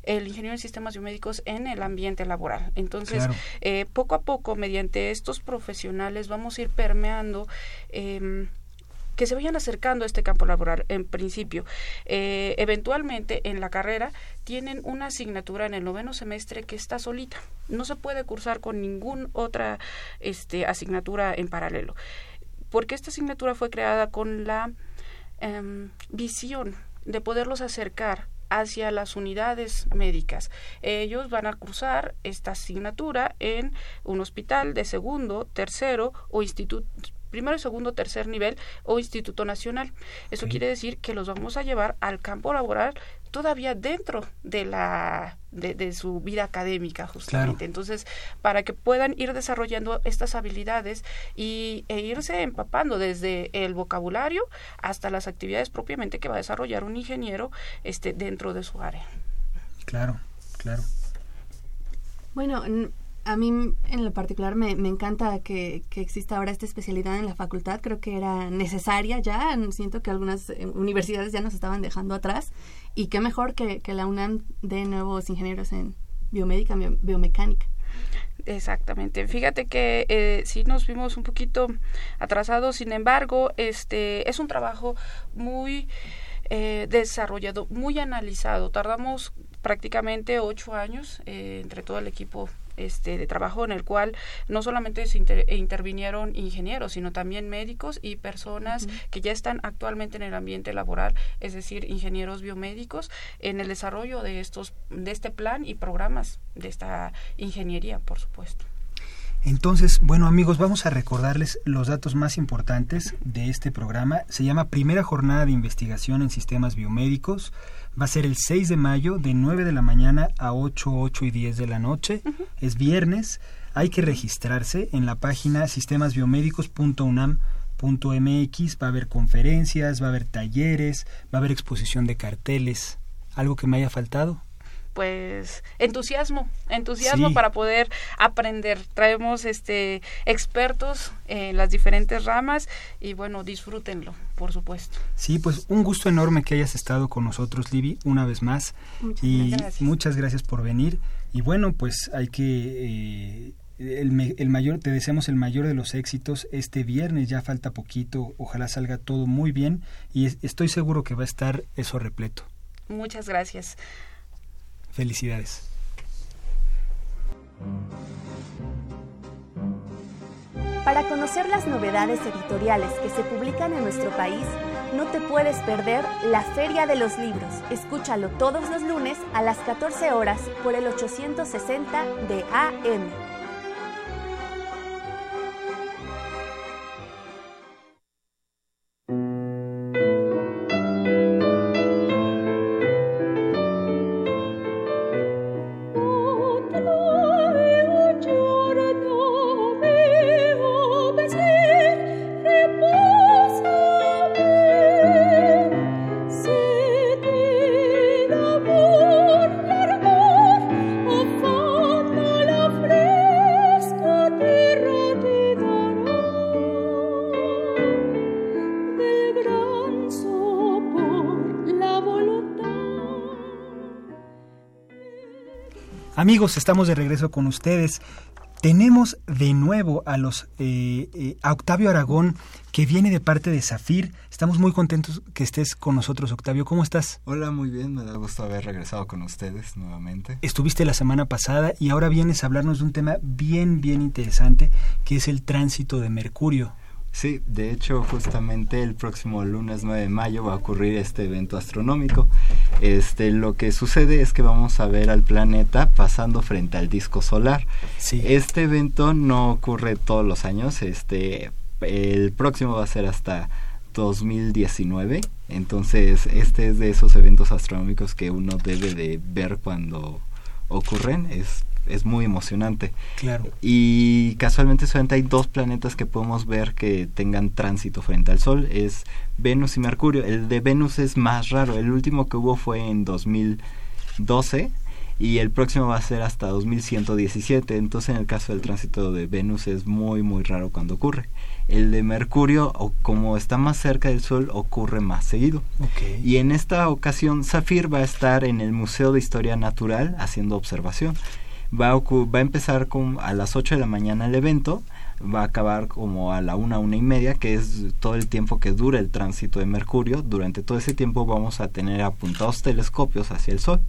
el ingeniero en sistemas biomédicos en el ambiente laboral. Entonces, eh, poco a poco, mediante estos profesionales, vamos a ir permeando. Eh, que se vayan acercando a este campo laboral en principio. Eh, eventualmente en la carrera tienen una asignatura en el noveno semestre que está solita. No se puede cursar con ninguna otra este, asignatura en paralelo. Porque esta asignatura fue creada con la em, visión de poderlos acercar hacia las unidades médicas. Ellos van a cursar esta asignatura en un hospital de segundo, tercero o instituto primero, segundo, tercer nivel o instituto nacional. Eso quiere decir que los vamos a llevar al campo laboral todavía dentro de la de, su vida académica justamente. Entonces para que puedan ir desarrollando estas habilidades y e irse empapando desde el vocabulario hasta las actividades propiamente que va a desarrollar un ingeniero este dentro de su área. Claro claro. Bueno a mí en lo particular me, encanta que, exista ahora esta especialidad en la facultad. Creo que era necesaria ya. Siento que algunas eh, universidades ya nos estaban dejando atrás. Y qué mejor que, la UNAM de nuevos ingenieros en biomédica, biomecánica. Exactamente. Fíjate que eh, sí nos vimos un poquito atrasados, sin embargo, este es un trabajo muy eh, desarrollado, muy analizado. Tardamos prácticamente ocho años eh, entre todo el equipo este, de trabajo en el cual no solamente se intervinieron ingenieros, sino también médicos y personas que ya están actualmente en el ambiente laboral, es decir, ingenieros biomédicos, en el desarrollo de estos, de este plan y programas de esta ingeniería, por supuesto. Entonces, bueno amigos, vamos a recordarles los datos más importantes de este programa. Se llama Primera Jornada de Investigación en Sistemas Biomédicos. Va a ser el 6 de mayo de 9 de la mañana a 8, 8 y 10 de la noche. Es viernes. Hay que registrarse en la página sistemasbiomédicos.unam.mx. Va a haber conferencias, va a haber talleres, va a haber exposición de carteles. ¿Algo que me haya faltado? Pues entusiasmo, entusiasmo para poder aprender. Traemos este expertos en las diferentes ramas y bueno, disfrútenlo, por supuesto. Sí, pues un gusto enorme que hayas estado con nosotros, Libby, una vez más. Muchas y gracias. muchas gracias por venir. Y bueno, pues hay que eh, el, el, mayor, te deseamos el mayor de los éxitos este viernes, ya falta poquito, ojalá salga todo muy bien y estoy seguro que va a estar eso repleto. Muchas gracias. Felicidades. Para conocer las novedades editoriales que se publican en nuestro país, no te puedes perder la Feria de los Libros. Escúchalo todos los lunes a las 14 horas por el 860 de AM. Amigos, estamos de regreso con ustedes. Tenemos de nuevo a los eh, eh, a Octavio Aragón que viene de parte de Zafir. Estamos muy contentos que estés con nosotros, Octavio. ¿Cómo estás? Hola, muy bien. Me da gusto haber regresado con ustedes nuevamente. Estuviste la semana pasada y ahora vienes a hablarnos de un tema bien, bien interesante, que es el tránsito de Mercurio. Sí, de hecho justamente el próximo lunes 9 de mayo va a ocurrir este evento astronómico. Este, lo que sucede es que vamos a ver al planeta pasando frente al disco solar. Sí. Este evento no ocurre todos los años, este, el próximo va a ser hasta 2019, entonces este es de esos eventos astronómicos que uno debe de ver cuando ocurren, es es muy emocionante. Claro. Y casualmente solamente hay dos planetas que podemos ver que tengan tránsito frente al Sol, es Venus y Mercurio. El de Venus es más raro, el último que hubo fue en 2012 y el próximo va a ser hasta 2117, entonces en el caso del tránsito de Venus es muy muy raro cuando ocurre. El de Mercurio, o como está más cerca del Sol, ocurre más seguido. Y en esta ocasión, Zafir va a estar en el Museo de Historia Natural haciendo observación va a, va a empezar con, a las 8 de la mañana el evento, va a acabar como a la una, una y media, que es todo el tiempo que dura el tránsito de Mercurio. Durante todo ese tiempo vamos a tener apuntados telescopios hacia el Sol.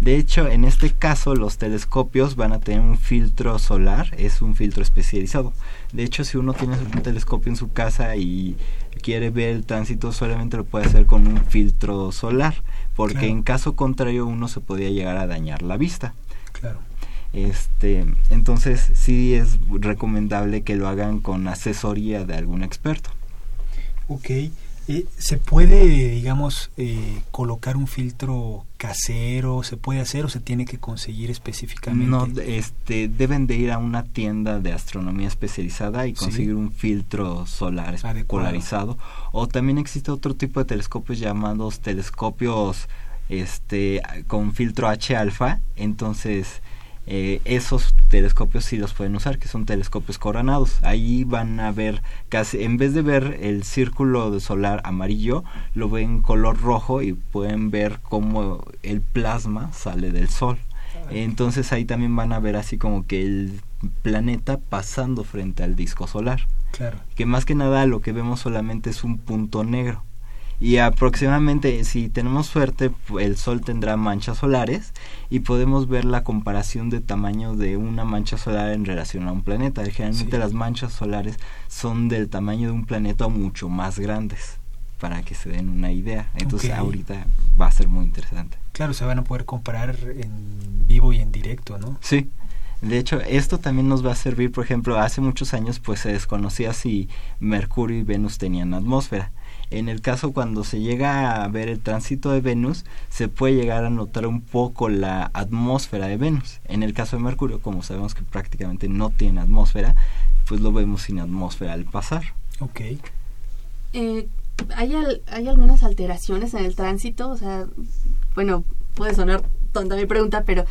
De hecho, en este caso los telescopios van a tener un filtro solar, es un filtro especializado. De hecho, si uno tiene un telescopio en su casa y quiere ver el tránsito, solamente lo puede hacer con un filtro solar, porque en caso contrario uno se podría llegar a dañar la vista. Este, entonces sí es recomendable que lo hagan con asesoría de algún experto. Ok. Eh, ¿Se puede, digamos, eh, colocar un filtro casero? ¿Se puede hacer o se tiene que conseguir específicamente? No, este, deben de ir a una tienda de astronomía especializada y conseguir un filtro solar polarizado. O también existe otro tipo de telescopios llamados telescopios este, con filtro H alfa. Entonces, eh, esos telescopios sí los pueden usar, que son telescopios coronados. Ahí van a ver casi, en vez de ver el círculo de solar amarillo, lo ven color rojo y pueden ver cómo el plasma sale del Sol. Entonces ahí también van a ver así como que el planeta pasando frente al disco solar. Claro. Que más que nada lo que vemos solamente es un punto negro y aproximadamente si tenemos suerte el sol tendrá manchas solares y podemos ver la comparación de tamaño de una mancha solar en relación a un planeta. Generalmente las manchas solares son del tamaño de un planeta o mucho más grandes para que se den una idea. Entonces ahorita va a ser muy interesante. Claro se van a poder comparar en vivo y en directo no sí. De hecho, esto también nos va a servir, por ejemplo, hace muchos años pues se desconocía si Mercurio y Venus tenían atmósfera. En el caso cuando se llega a ver el tránsito de Venus, se puede llegar a notar un poco la atmósfera de Venus. En el caso de Mercurio, como sabemos que prácticamente no tiene atmósfera, pues lo vemos sin atmósfera al pasar. Ok. Eh, ¿hay, ¿Hay algunas alteraciones en el tránsito? O sea, bueno, puede sonar tonta mi pregunta, pero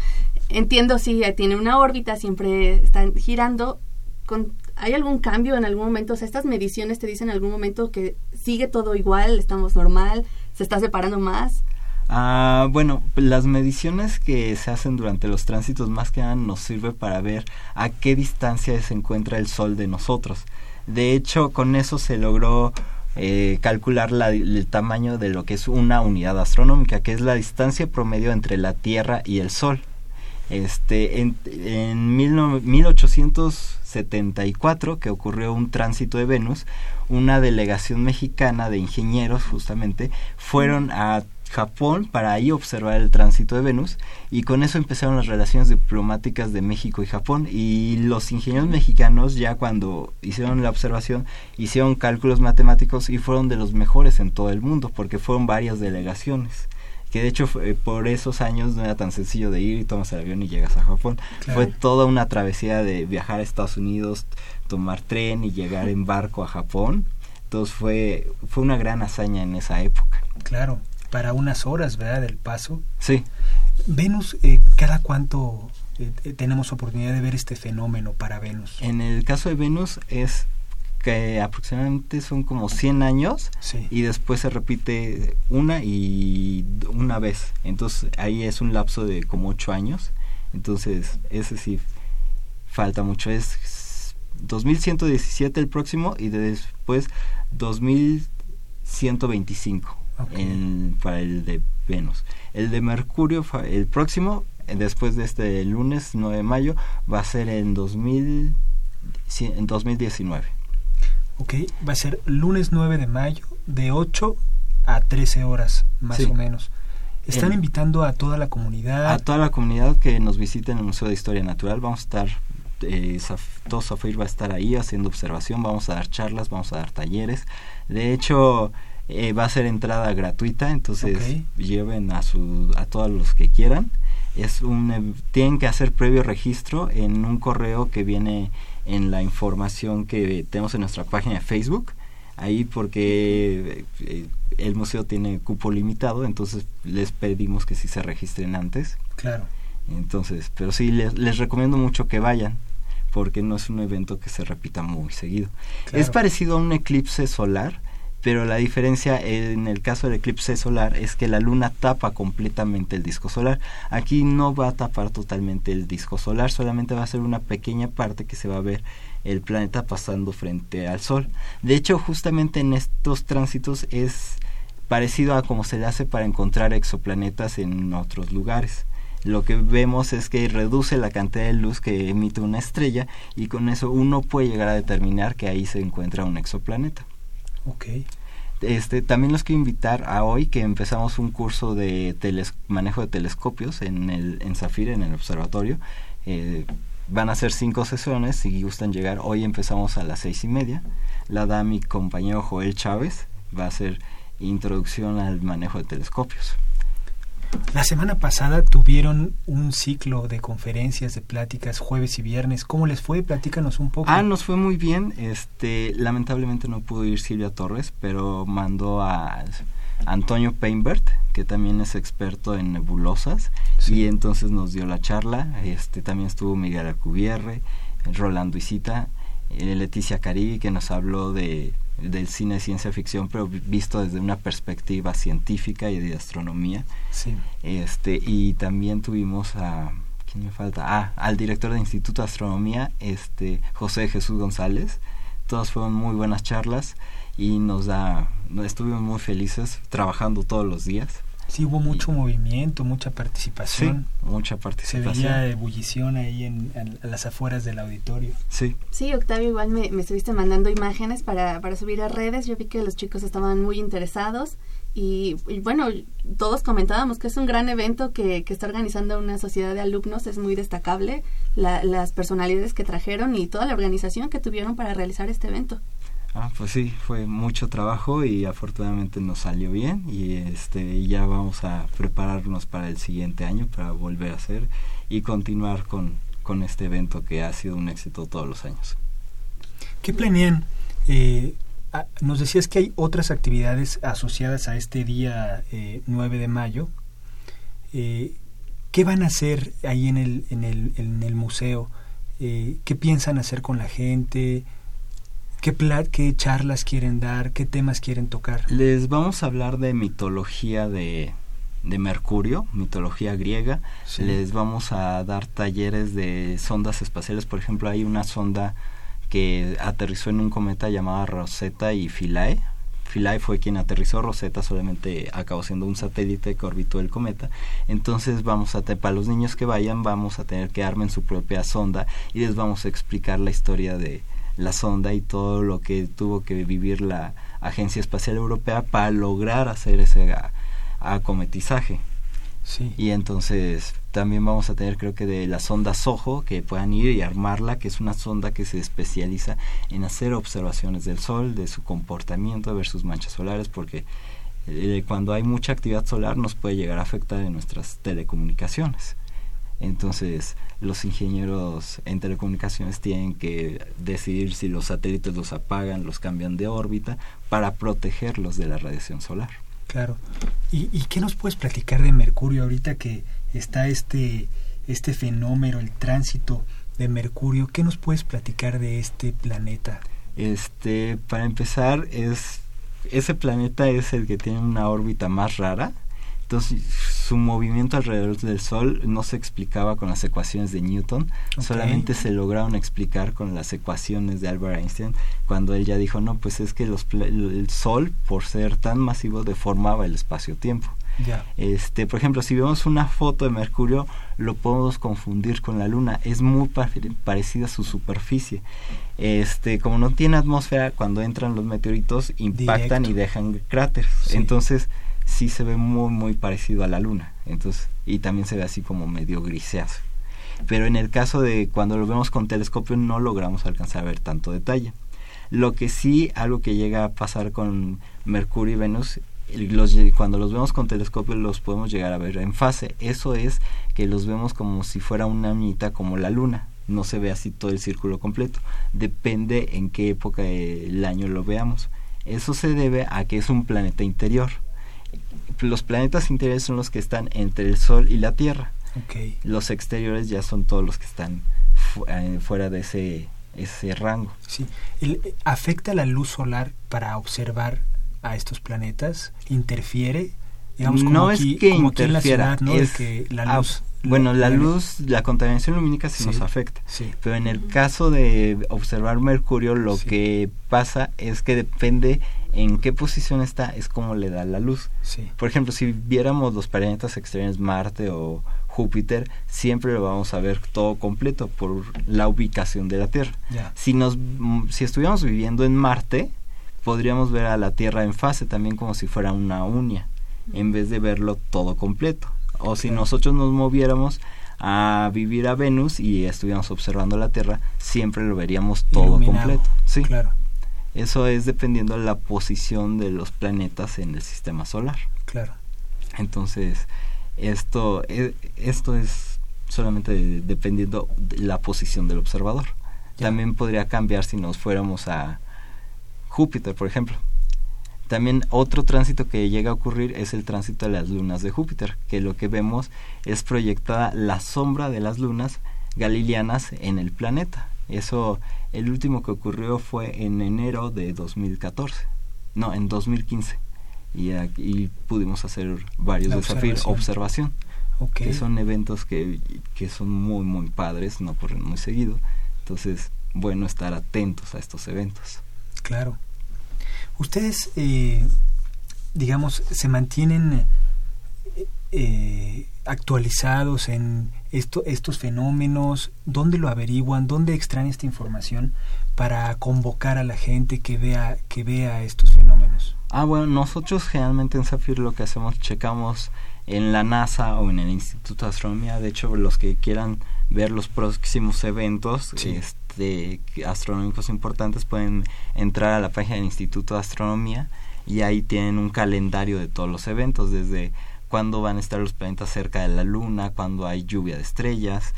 entiendo si tiene una órbita, siempre están girando. Con, ¿Hay algún cambio en algún momento? O sea, estas mediciones te dicen en algún momento que sigue todo igual, estamos normal, se está separando más. Ah, bueno, las mediciones que se hacen durante los tránsitos más que nada nos sirve para ver a qué distancia se encuentra el Sol de nosotros. De hecho, con eso se logró eh, calcular la, el tamaño de lo que es una unidad astronómica, que es la distancia promedio entre la Tierra y el Sol. Este, en, en 1874, que ocurrió un tránsito de Venus, una delegación mexicana de ingenieros justamente fueron a Japón para ahí observar el tránsito de Venus y con eso empezaron las relaciones diplomáticas de México y Japón y los ingenieros mexicanos ya cuando hicieron la observación hicieron cálculos matemáticos y fueron de los mejores en todo el mundo porque fueron varias delegaciones que de hecho por esos años no era tan sencillo de ir y tomas el avión y llegas a Japón. Fue toda una travesía de viajar a Estados Unidos, tomar tren y llegar en barco a Japón. Entonces fue, fue una gran hazaña en esa época. Claro, para unas horas, ¿verdad? Del paso. Sí. Venus, eh, ¿cada cuánto eh, eh, tenemos oportunidad de ver este fenómeno para Venus? En el caso de Venus es que aproximadamente son como 100 años y después se repite una y una vez. Entonces ahí es un lapso de como 8 años. Entonces ese sí falta mucho. Es 2117 el próximo y después 2125 para el de Venus. El de Mercurio, el próximo, después de este lunes 9 de mayo, va a ser en, 2000, en 2019. Ok, va a ser lunes 9 de mayo de 8 a 13 horas más o menos. Están invitando a toda la comunidad. A toda la comunidad que nos visite en el Museo de Historia Natural. Vamos a estar, eh, todo Safir va a estar ahí haciendo observación, vamos a dar charlas, vamos a dar talleres. De hecho, eh, va a ser entrada gratuita, entonces lleven a, su, a todos los que quieran. Es un, eh, tienen que hacer previo registro en un correo que viene en la información que tenemos en nuestra página de Facebook. Ahí porque eh, el museo tiene cupo limitado, entonces les pedimos que sí se registren antes. Claro. Entonces, pero sí, les, les recomiendo mucho que vayan, porque no es un evento que se repita muy seguido. Es parecido a un eclipse solar, pero la diferencia en el caso del eclipse solar es que la luna tapa completamente el disco solar. Aquí no va a tapar totalmente el disco solar, solamente va a ser una pequeña parte que se va a ver el planeta pasando frente al sol. De hecho, justamente en estos tránsitos es parecido a como se le hace para encontrar exoplanetas en otros lugares. Lo que vemos es que reduce la cantidad de luz que emite una estrella y con eso uno puede llegar a determinar que ahí se encuentra un exoplaneta. Okay. Este, también los quiero invitar a hoy que empezamos un curso de manejo de telescopios en el en Zafir, en el observatorio. Eh, van a ser cinco sesiones, si gustan llegar. Hoy empezamos a las seis y media. La da mi compañero Joel Chávez. Va a ser introducción al manejo de telescopios. La semana pasada tuvieron un ciclo de conferencias, de pláticas, jueves y viernes. ¿Cómo les fue? Platícanos un poco. Ah, nos fue muy bien. Este, lamentablemente no pudo ir Silvia Torres, pero mandó a Antonio Peinbert, que también es experto en nebulosas, y entonces nos dio la charla. Este también estuvo Miguel Alcubierre, Rolando Isita, eh, Leticia Caribe, que nos habló de del cine de ciencia ficción, pero visto desde una perspectiva científica y de astronomía. Sí. Este, y también tuvimos a ¿quién me falta? Ah, al director del Instituto de Astronomía, este José Jesús González. Todas fueron muy buenas charlas y nos da estuvimos muy felices trabajando todos los días. Sí, hubo mucho movimiento, mucha participación. Sí, mucha participación. Se veía ebullición ahí en, las afueras del auditorio. Sí. Sí, Octavio, igual me, me estuviste mandando imágenes para, para subir a redes. Yo vi que los chicos estaban muy interesados. Y, bueno, todos comentábamos que es un gran evento que, que está organizando una sociedad de alumnos, es muy destacable las personalidades que trajeron y toda la organización que tuvieron para realizar este evento. Ah, pues sí, fue mucho trabajo y afortunadamente nos salió bien y este ya vamos a prepararnos para el siguiente año para volver a hacer y continuar con, con este evento que ha sido un éxito todos los años. ¿Qué planean? Eh, nos decías que hay otras actividades asociadas a este día 9 eh, de mayo. Eh, ¿Qué van a hacer ahí en el, en el, en el museo? ¿Qué piensan hacer con la gente? ¿Qué, ¿Qué charlas quieren dar? ¿Qué temas quieren tocar? Les vamos a hablar de mitología de, de Mercurio, mitología griega. Les vamos a dar talleres de sondas espaciales. Por ejemplo, hay una sonda que aterrizó en un cometa llamada Rosetta y Philae. Philae fue quien aterrizó, Rosetta solamente acabó siendo un satélite que orbitó el cometa. Entonces vamos a, para los niños que vayan, vamos a tener que armen su propia sonda y les vamos a explicar la historia de, la sonda y todo lo que tuvo que vivir la Agencia Espacial Europea para lograr hacer ese acometizaje. Sí. Y entonces también vamos a tener creo que de la sonda SOHO que puedan ir y armarla, que es una sonda que se especializa en hacer observaciones del Sol, de su comportamiento, de ver sus manchas solares, porque eh, cuando hay mucha actividad solar nos puede llegar a afectar en nuestras telecomunicaciones. Entonces, los ingenieros en telecomunicaciones tienen que decidir si los satélites los apagan, los cambian de órbita para protegerlos de la radiación solar. Claro. ¿Y, y qué nos puedes platicar de Mercurio ahorita que está este, este fenómeno, el tránsito de Mercurio? ¿Qué nos puedes platicar de este planeta? Este, para empezar, es ese planeta es el que tiene una órbita más rara entonces, su movimiento alrededor del Sol no se explicaba con las ecuaciones de Newton, solamente se lograron explicar con las ecuaciones de Albert Einstein, cuando él ya dijo, no, pues es que los, el Sol, por ser tan masivo, deformaba el espacio-tiempo. Este, por ejemplo, si vemos una foto de Mercurio, lo podemos confundir con la Luna. Es muy parecida a su superficie. Este, como no tiene atmósfera, cuando entran los meteoritos impactan y dejan cráteres. Entonces, sí se ve muy muy parecido a la luna. Entonces y también se ve así como medio griseazo pero en el caso de cuando lo vemos con telescopio no logramos alcanzar a ver tanto detalle. Lo que sí algo que llega a pasar con Mercurio y Venus cuando los vemos con telescopio los podemos llegar a ver en fase. Eso es que los vemos como si fuera una mitad como la luna. No se ve así todo el círculo completo. Depende en qué época del año lo veamos. Eso se debe a que es un planeta interior los planetas interiores son los que están entre el Sol y la Tierra. Los exteriores ya son todos los que están eh, fuera de ese, ese rango. Sí. ¿Afecta la luz solar para observar a estos planetas? ¿Interfiere? Digamos, no es que interfiera, es que la luz... bueno, la luz, la contaminación lumínica sí, nos afecta. Sí. Pero en el caso de observar Mercurio, lo que pasa es que depende en qué posición está es como le da la luz. Por ejemplo, si viéramos los planetas exteriores Marte o Júpiter, siempre lo vamos a ver todo completo por la ubicación de la Tierra. Si nos si estuviéramos viviendo en Marte, podríamos ver a la Tierra en fase también como si fuera una uña, en vez de verlo todo completo. O si nosotros nos moviéramos a vivir a Venus y estuviéramos observando la Tierra, siempre lo veríamos todo completo. Sí. Claro. Eso es dependiendo de la posición de los planetas en el sistema solar. Claro. Entonces, esto, e, esto es solamente dependiendo de la posición del observador. También podría cambiar si nos fuéramos a Júpiter, por ejemplo. También otro tránsito que llega a ocurrir es el tránsito de las lunas de Júpiter, que lo que vemos es proyectada la sombra de las lunas galileanas en el planeta. Eso, el último que ocurrió fue en enero de 2014, no, en 2015. Y aquí pudimos hacer varios desafíos, observación, que son eventos que, que son muy, muy padres, no ocurren muy seguido. Entonces, bueno estar atentos a estos eventos. Claro. Ustedes, eh, digamos, se mantienen eh, actualizados en esto, estos fenómenos, dónde lo averiguan, dónde extraen esta información para convocar a la gente que vea, que vea estos fenómenos. Ah, bueno, nosotros generalmente en Zafir lo que hacemos, checamos en la NASA o en el Instituto de Astronomía, de hecho los que quieran ver los próximos eventos, este, de astronómicos importantes pueden entrar a la página del Instituto de Astronomía y ahí tienen un calendario de todos los eventos, desde cuándo van a estar los planetas cerca de la Luna, cuándo hay lluvia de estrellas,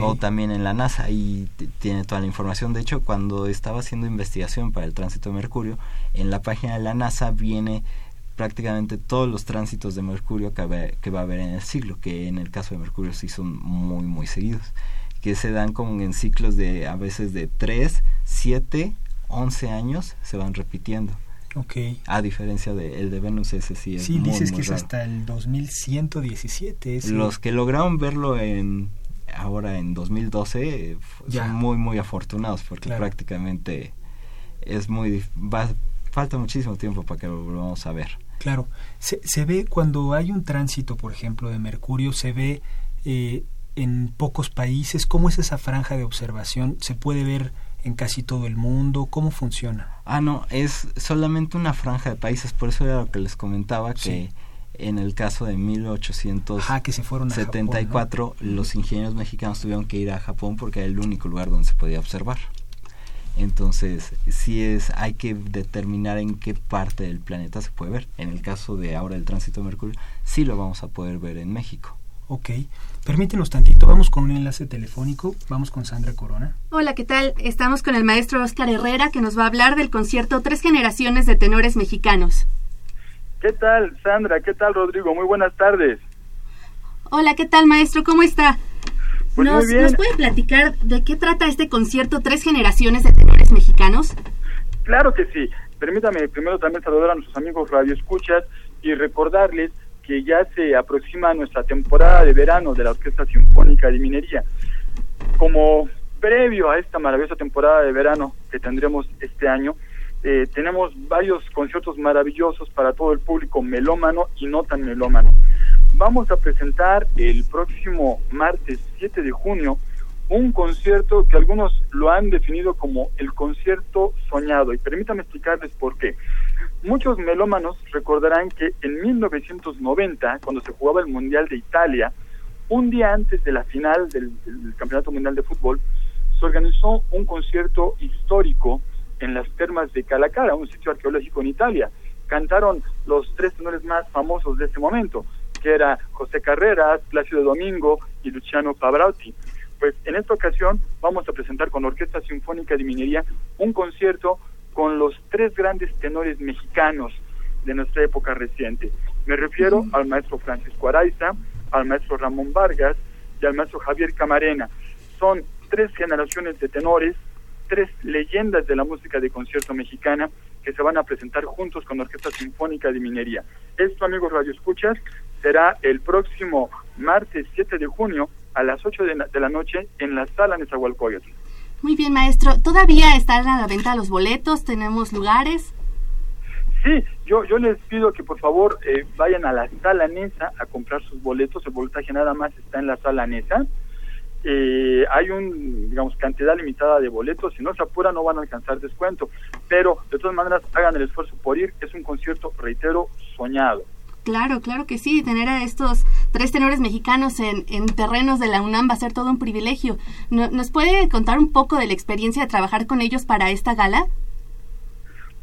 o también en la NASA, ahí tiene toda la información. De hecho, cuando estaba haciendo investigación para el tránsito de Mercurio, en la página de la NASA viene prácticamente todos los tránsitos de Mercurio que, que va a haber en el siglo, que en el caso de Mercurio sí son muy, muy seguidos que se dan como en ciclos de a veces de 3, 7, 11 años se van repitiendo. Okay. A diferencia de el de Venus ese sí es Sí, dices que es hasta el 2117. Los que lograron verlo en ahora en 2012 son muy muy afortunados porque prácticamente es muy va, falta muchísimo tiempo para que lo volvamos a ver. Claro, se, se ve cuando hay un tránsito, por ejemplo, de Mercurio, se ve eh, en pocos países? ¿Cómo es esa franja de observación? ¿Se puede ver en casi todo el mundo? ¿Cómo funciona? Ah, no, es solamente una franja de países, por eso era lo que les comentaba, que en el caso de 1874 los ingenieros mexicanos tuvieron que ir a Japón porque era el único lugar donde se podía observar. Entonces, sí es, hay que determinar en qué parte del planeta se puede ver. En el caso de ahora el tránsito de Mercurio, sí lo vamos a poder ver en México. Ok, permítenos tantito, vamos con un enlace telefónico, vamos con Sandra Corona. Hola, ¿qué tal? Estamos con el maestro Oscar Herrera que nos va a hablar del concierto Tres Generaciones de Tenores Mexicanos. ¿Qué tal, Sandra? ¿Qué tal, Rodrigo? Muy buenas tardes. Hola, ¿qué tal, maestro? ¿Cómo está? Pues ¿Nos, muy bien. ¿Nos puede platicar de qué trata este concierto Tres Generaciones de Tenores Mexicanos? Claro que sí. Permítame primero también saludar a nuestros amigos Radio Escuchas y recordarles que ya se aproxima nuestra temporada de verano de la Orquesta Sinfónica de Minería. Como previo a esta maravillosa temporada de verano que tendremos este año, eh, tenemos varios conciertos maravillosos para todo el público melómano y no tan melómano. Vamos a presentar el próximo martes 7 de junio un concierto que algunos lo han definido como el concierto soñado y permítame explicarles por qué. Muchos melómanos recordarán que en 1990, cuando se jugaba el Mundial de Italia, un día antes de la final del, Campeonato Mundial de Fútbol, se organizó un concierto histórico en las termas de Calacara, un sitio arqueológico en Italia. Cantaron los tres tenores más famosos de ese momento, que era José Carreras, Plácido Domingo y Luciano Pavarotti. Pues en esta ocasión vamos a presentar con Orquesta Sinfónica de Minería un concierto con los tres grandes tenores mexicanos de nuestra época reciente. Me refiero al maestro Francisco Araiza, al maestro Ramón Vargas y al maestro Javier Camarena. Son tres generaciones de tenores, tres leyendas de la música de concierto mexicana que se van a presentar juntos con la Orquesta Sinfónica de Minería. Esto, amigos Radio Escuchas, será el próximo martes 7 de junio a las 8 de la noche en la sala Nezahualcóyotl. Muy bien, maestro. ¿Todavía están a la venta los boletos? ¿Tenemos lugares? Sí, yo, yo les pido que por favor eh, vayan a la sala NESA a comprar sus boletos. El boletaje nada más está en la sala NESA. Eh, hay un, digamos, cantidad limitada de boletos. Si no se apura, no van a alcanzar descuento. Pero de todas maneras, hagan el esfuerzo por ir. Es un concierto, reitero, soñado. Claro, claro que sí. Tener a estos tres tenores mexicanos en, en terrenos de la UNAM va a ser todo un privilegio. ¿Nos puede contar un poco de la experiencia de trabajar con ellos para esta gala?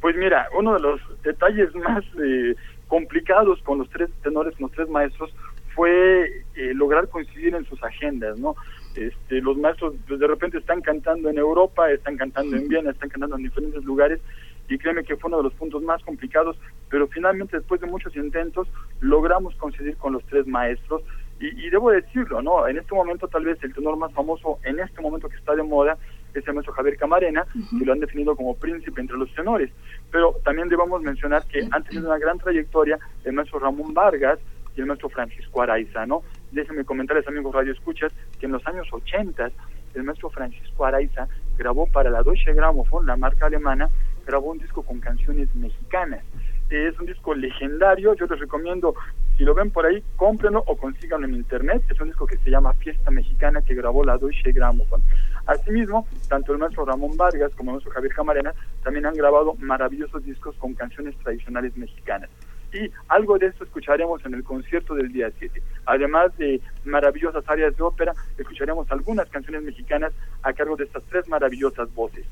Pues mira, uno de los detalles más eh, complicados con los tres tenores, con los tres maestros, fue eh, lograr coincidir en sus agendas, ¿no? Este, los maestros pues, de repente están cantando en Europa, están cantando en Viena, están cantando en diferentes lugares y créeme que fue uno de los puntos más complicados, pero finalmente después de muchos intentos logramos coincidir con los tres maestros y, debo decirlo, ¿no? En este momento tal vez el tenor más famoso en este momento que está de moda es el maestro Javier Camarena, que lo han definido como príncipe entre los tenores. Pero también debemos mencionar que han tenido una gran trayectoria el maestro Ramón Vargas y el maestro Francisco Araiza, ¿no? Déjenme comentarles, amigos Radio Escuchas, que en los años 80 el maestro Francisco Araiza grabó para la Deutsche Grammophon, la marca alemana, grabó un disco con canciones mexicanas. Es un disco legendario, yo les recomiendo, si lo ven por ahí, cómprenlo o consíganlo en internet. Es un disco que se llama Fiesta Mexicana que grabó la Deutsche Grammophon. Asimismo, tanto el maestro Ramón Vargas como el maestro Javier Camarena también han grabado maravillosos discos con canciones tradicionales mexicanas. Y algo de esto escucharemos en el concierto del día 7. Además de maravillosas áreas de ópera, escucharemos algunas canciones mexicanas a cargo de estas tres maravillosas voces.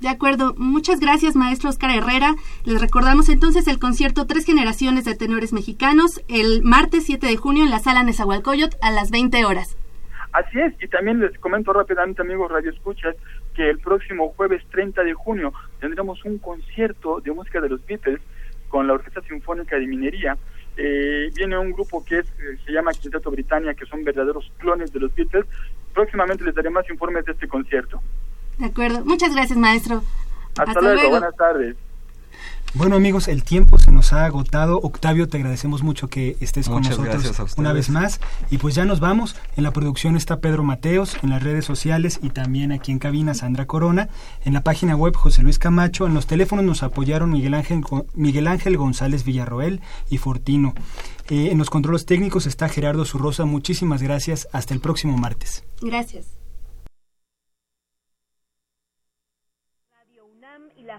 De acuerdo, muchas gracias maestro Oscar Herrera. Les recordamos entonces el concierto Tres Generaciones de Tenores Mexicanos el martes 7 de junio en la sala Nezahualcóyotl a las 20 horas. Así es, y también les comento rápidamente amigos Radio Escuchas que el próximo jueves 30 de junio tendremos un concierto de música de los Beatles con la Orquesta Sinfónica de Minería. Eh, viene un grupo que es, eh, se llama Quinteto Britannia, que son verdaderos clones de los Beatles. Próximamente les daré más informes de este concierto. De acuerdo. Muchas gracias, maestro. Hasta, luego. Buenas tardes. Bueno amigos, el tiempo se nos ha agotado. Octavio, te agradecemos mucho que estés con nosotros una vez más. Y pues ya nos vamos. En la producción está Pedro Mateos, en las redes sociales y también aquí en cabina Sandra Corona. En la página web José Luis Camacho. En los teléfonos nos apoyaron Miguel Ángel, Miguel Ángel González Villarroel y Fortino. Eh, en los controles técnicos está Gerardo Zurrosa. Muchísimas gracias. Hasta el próximo martes. Gracias. la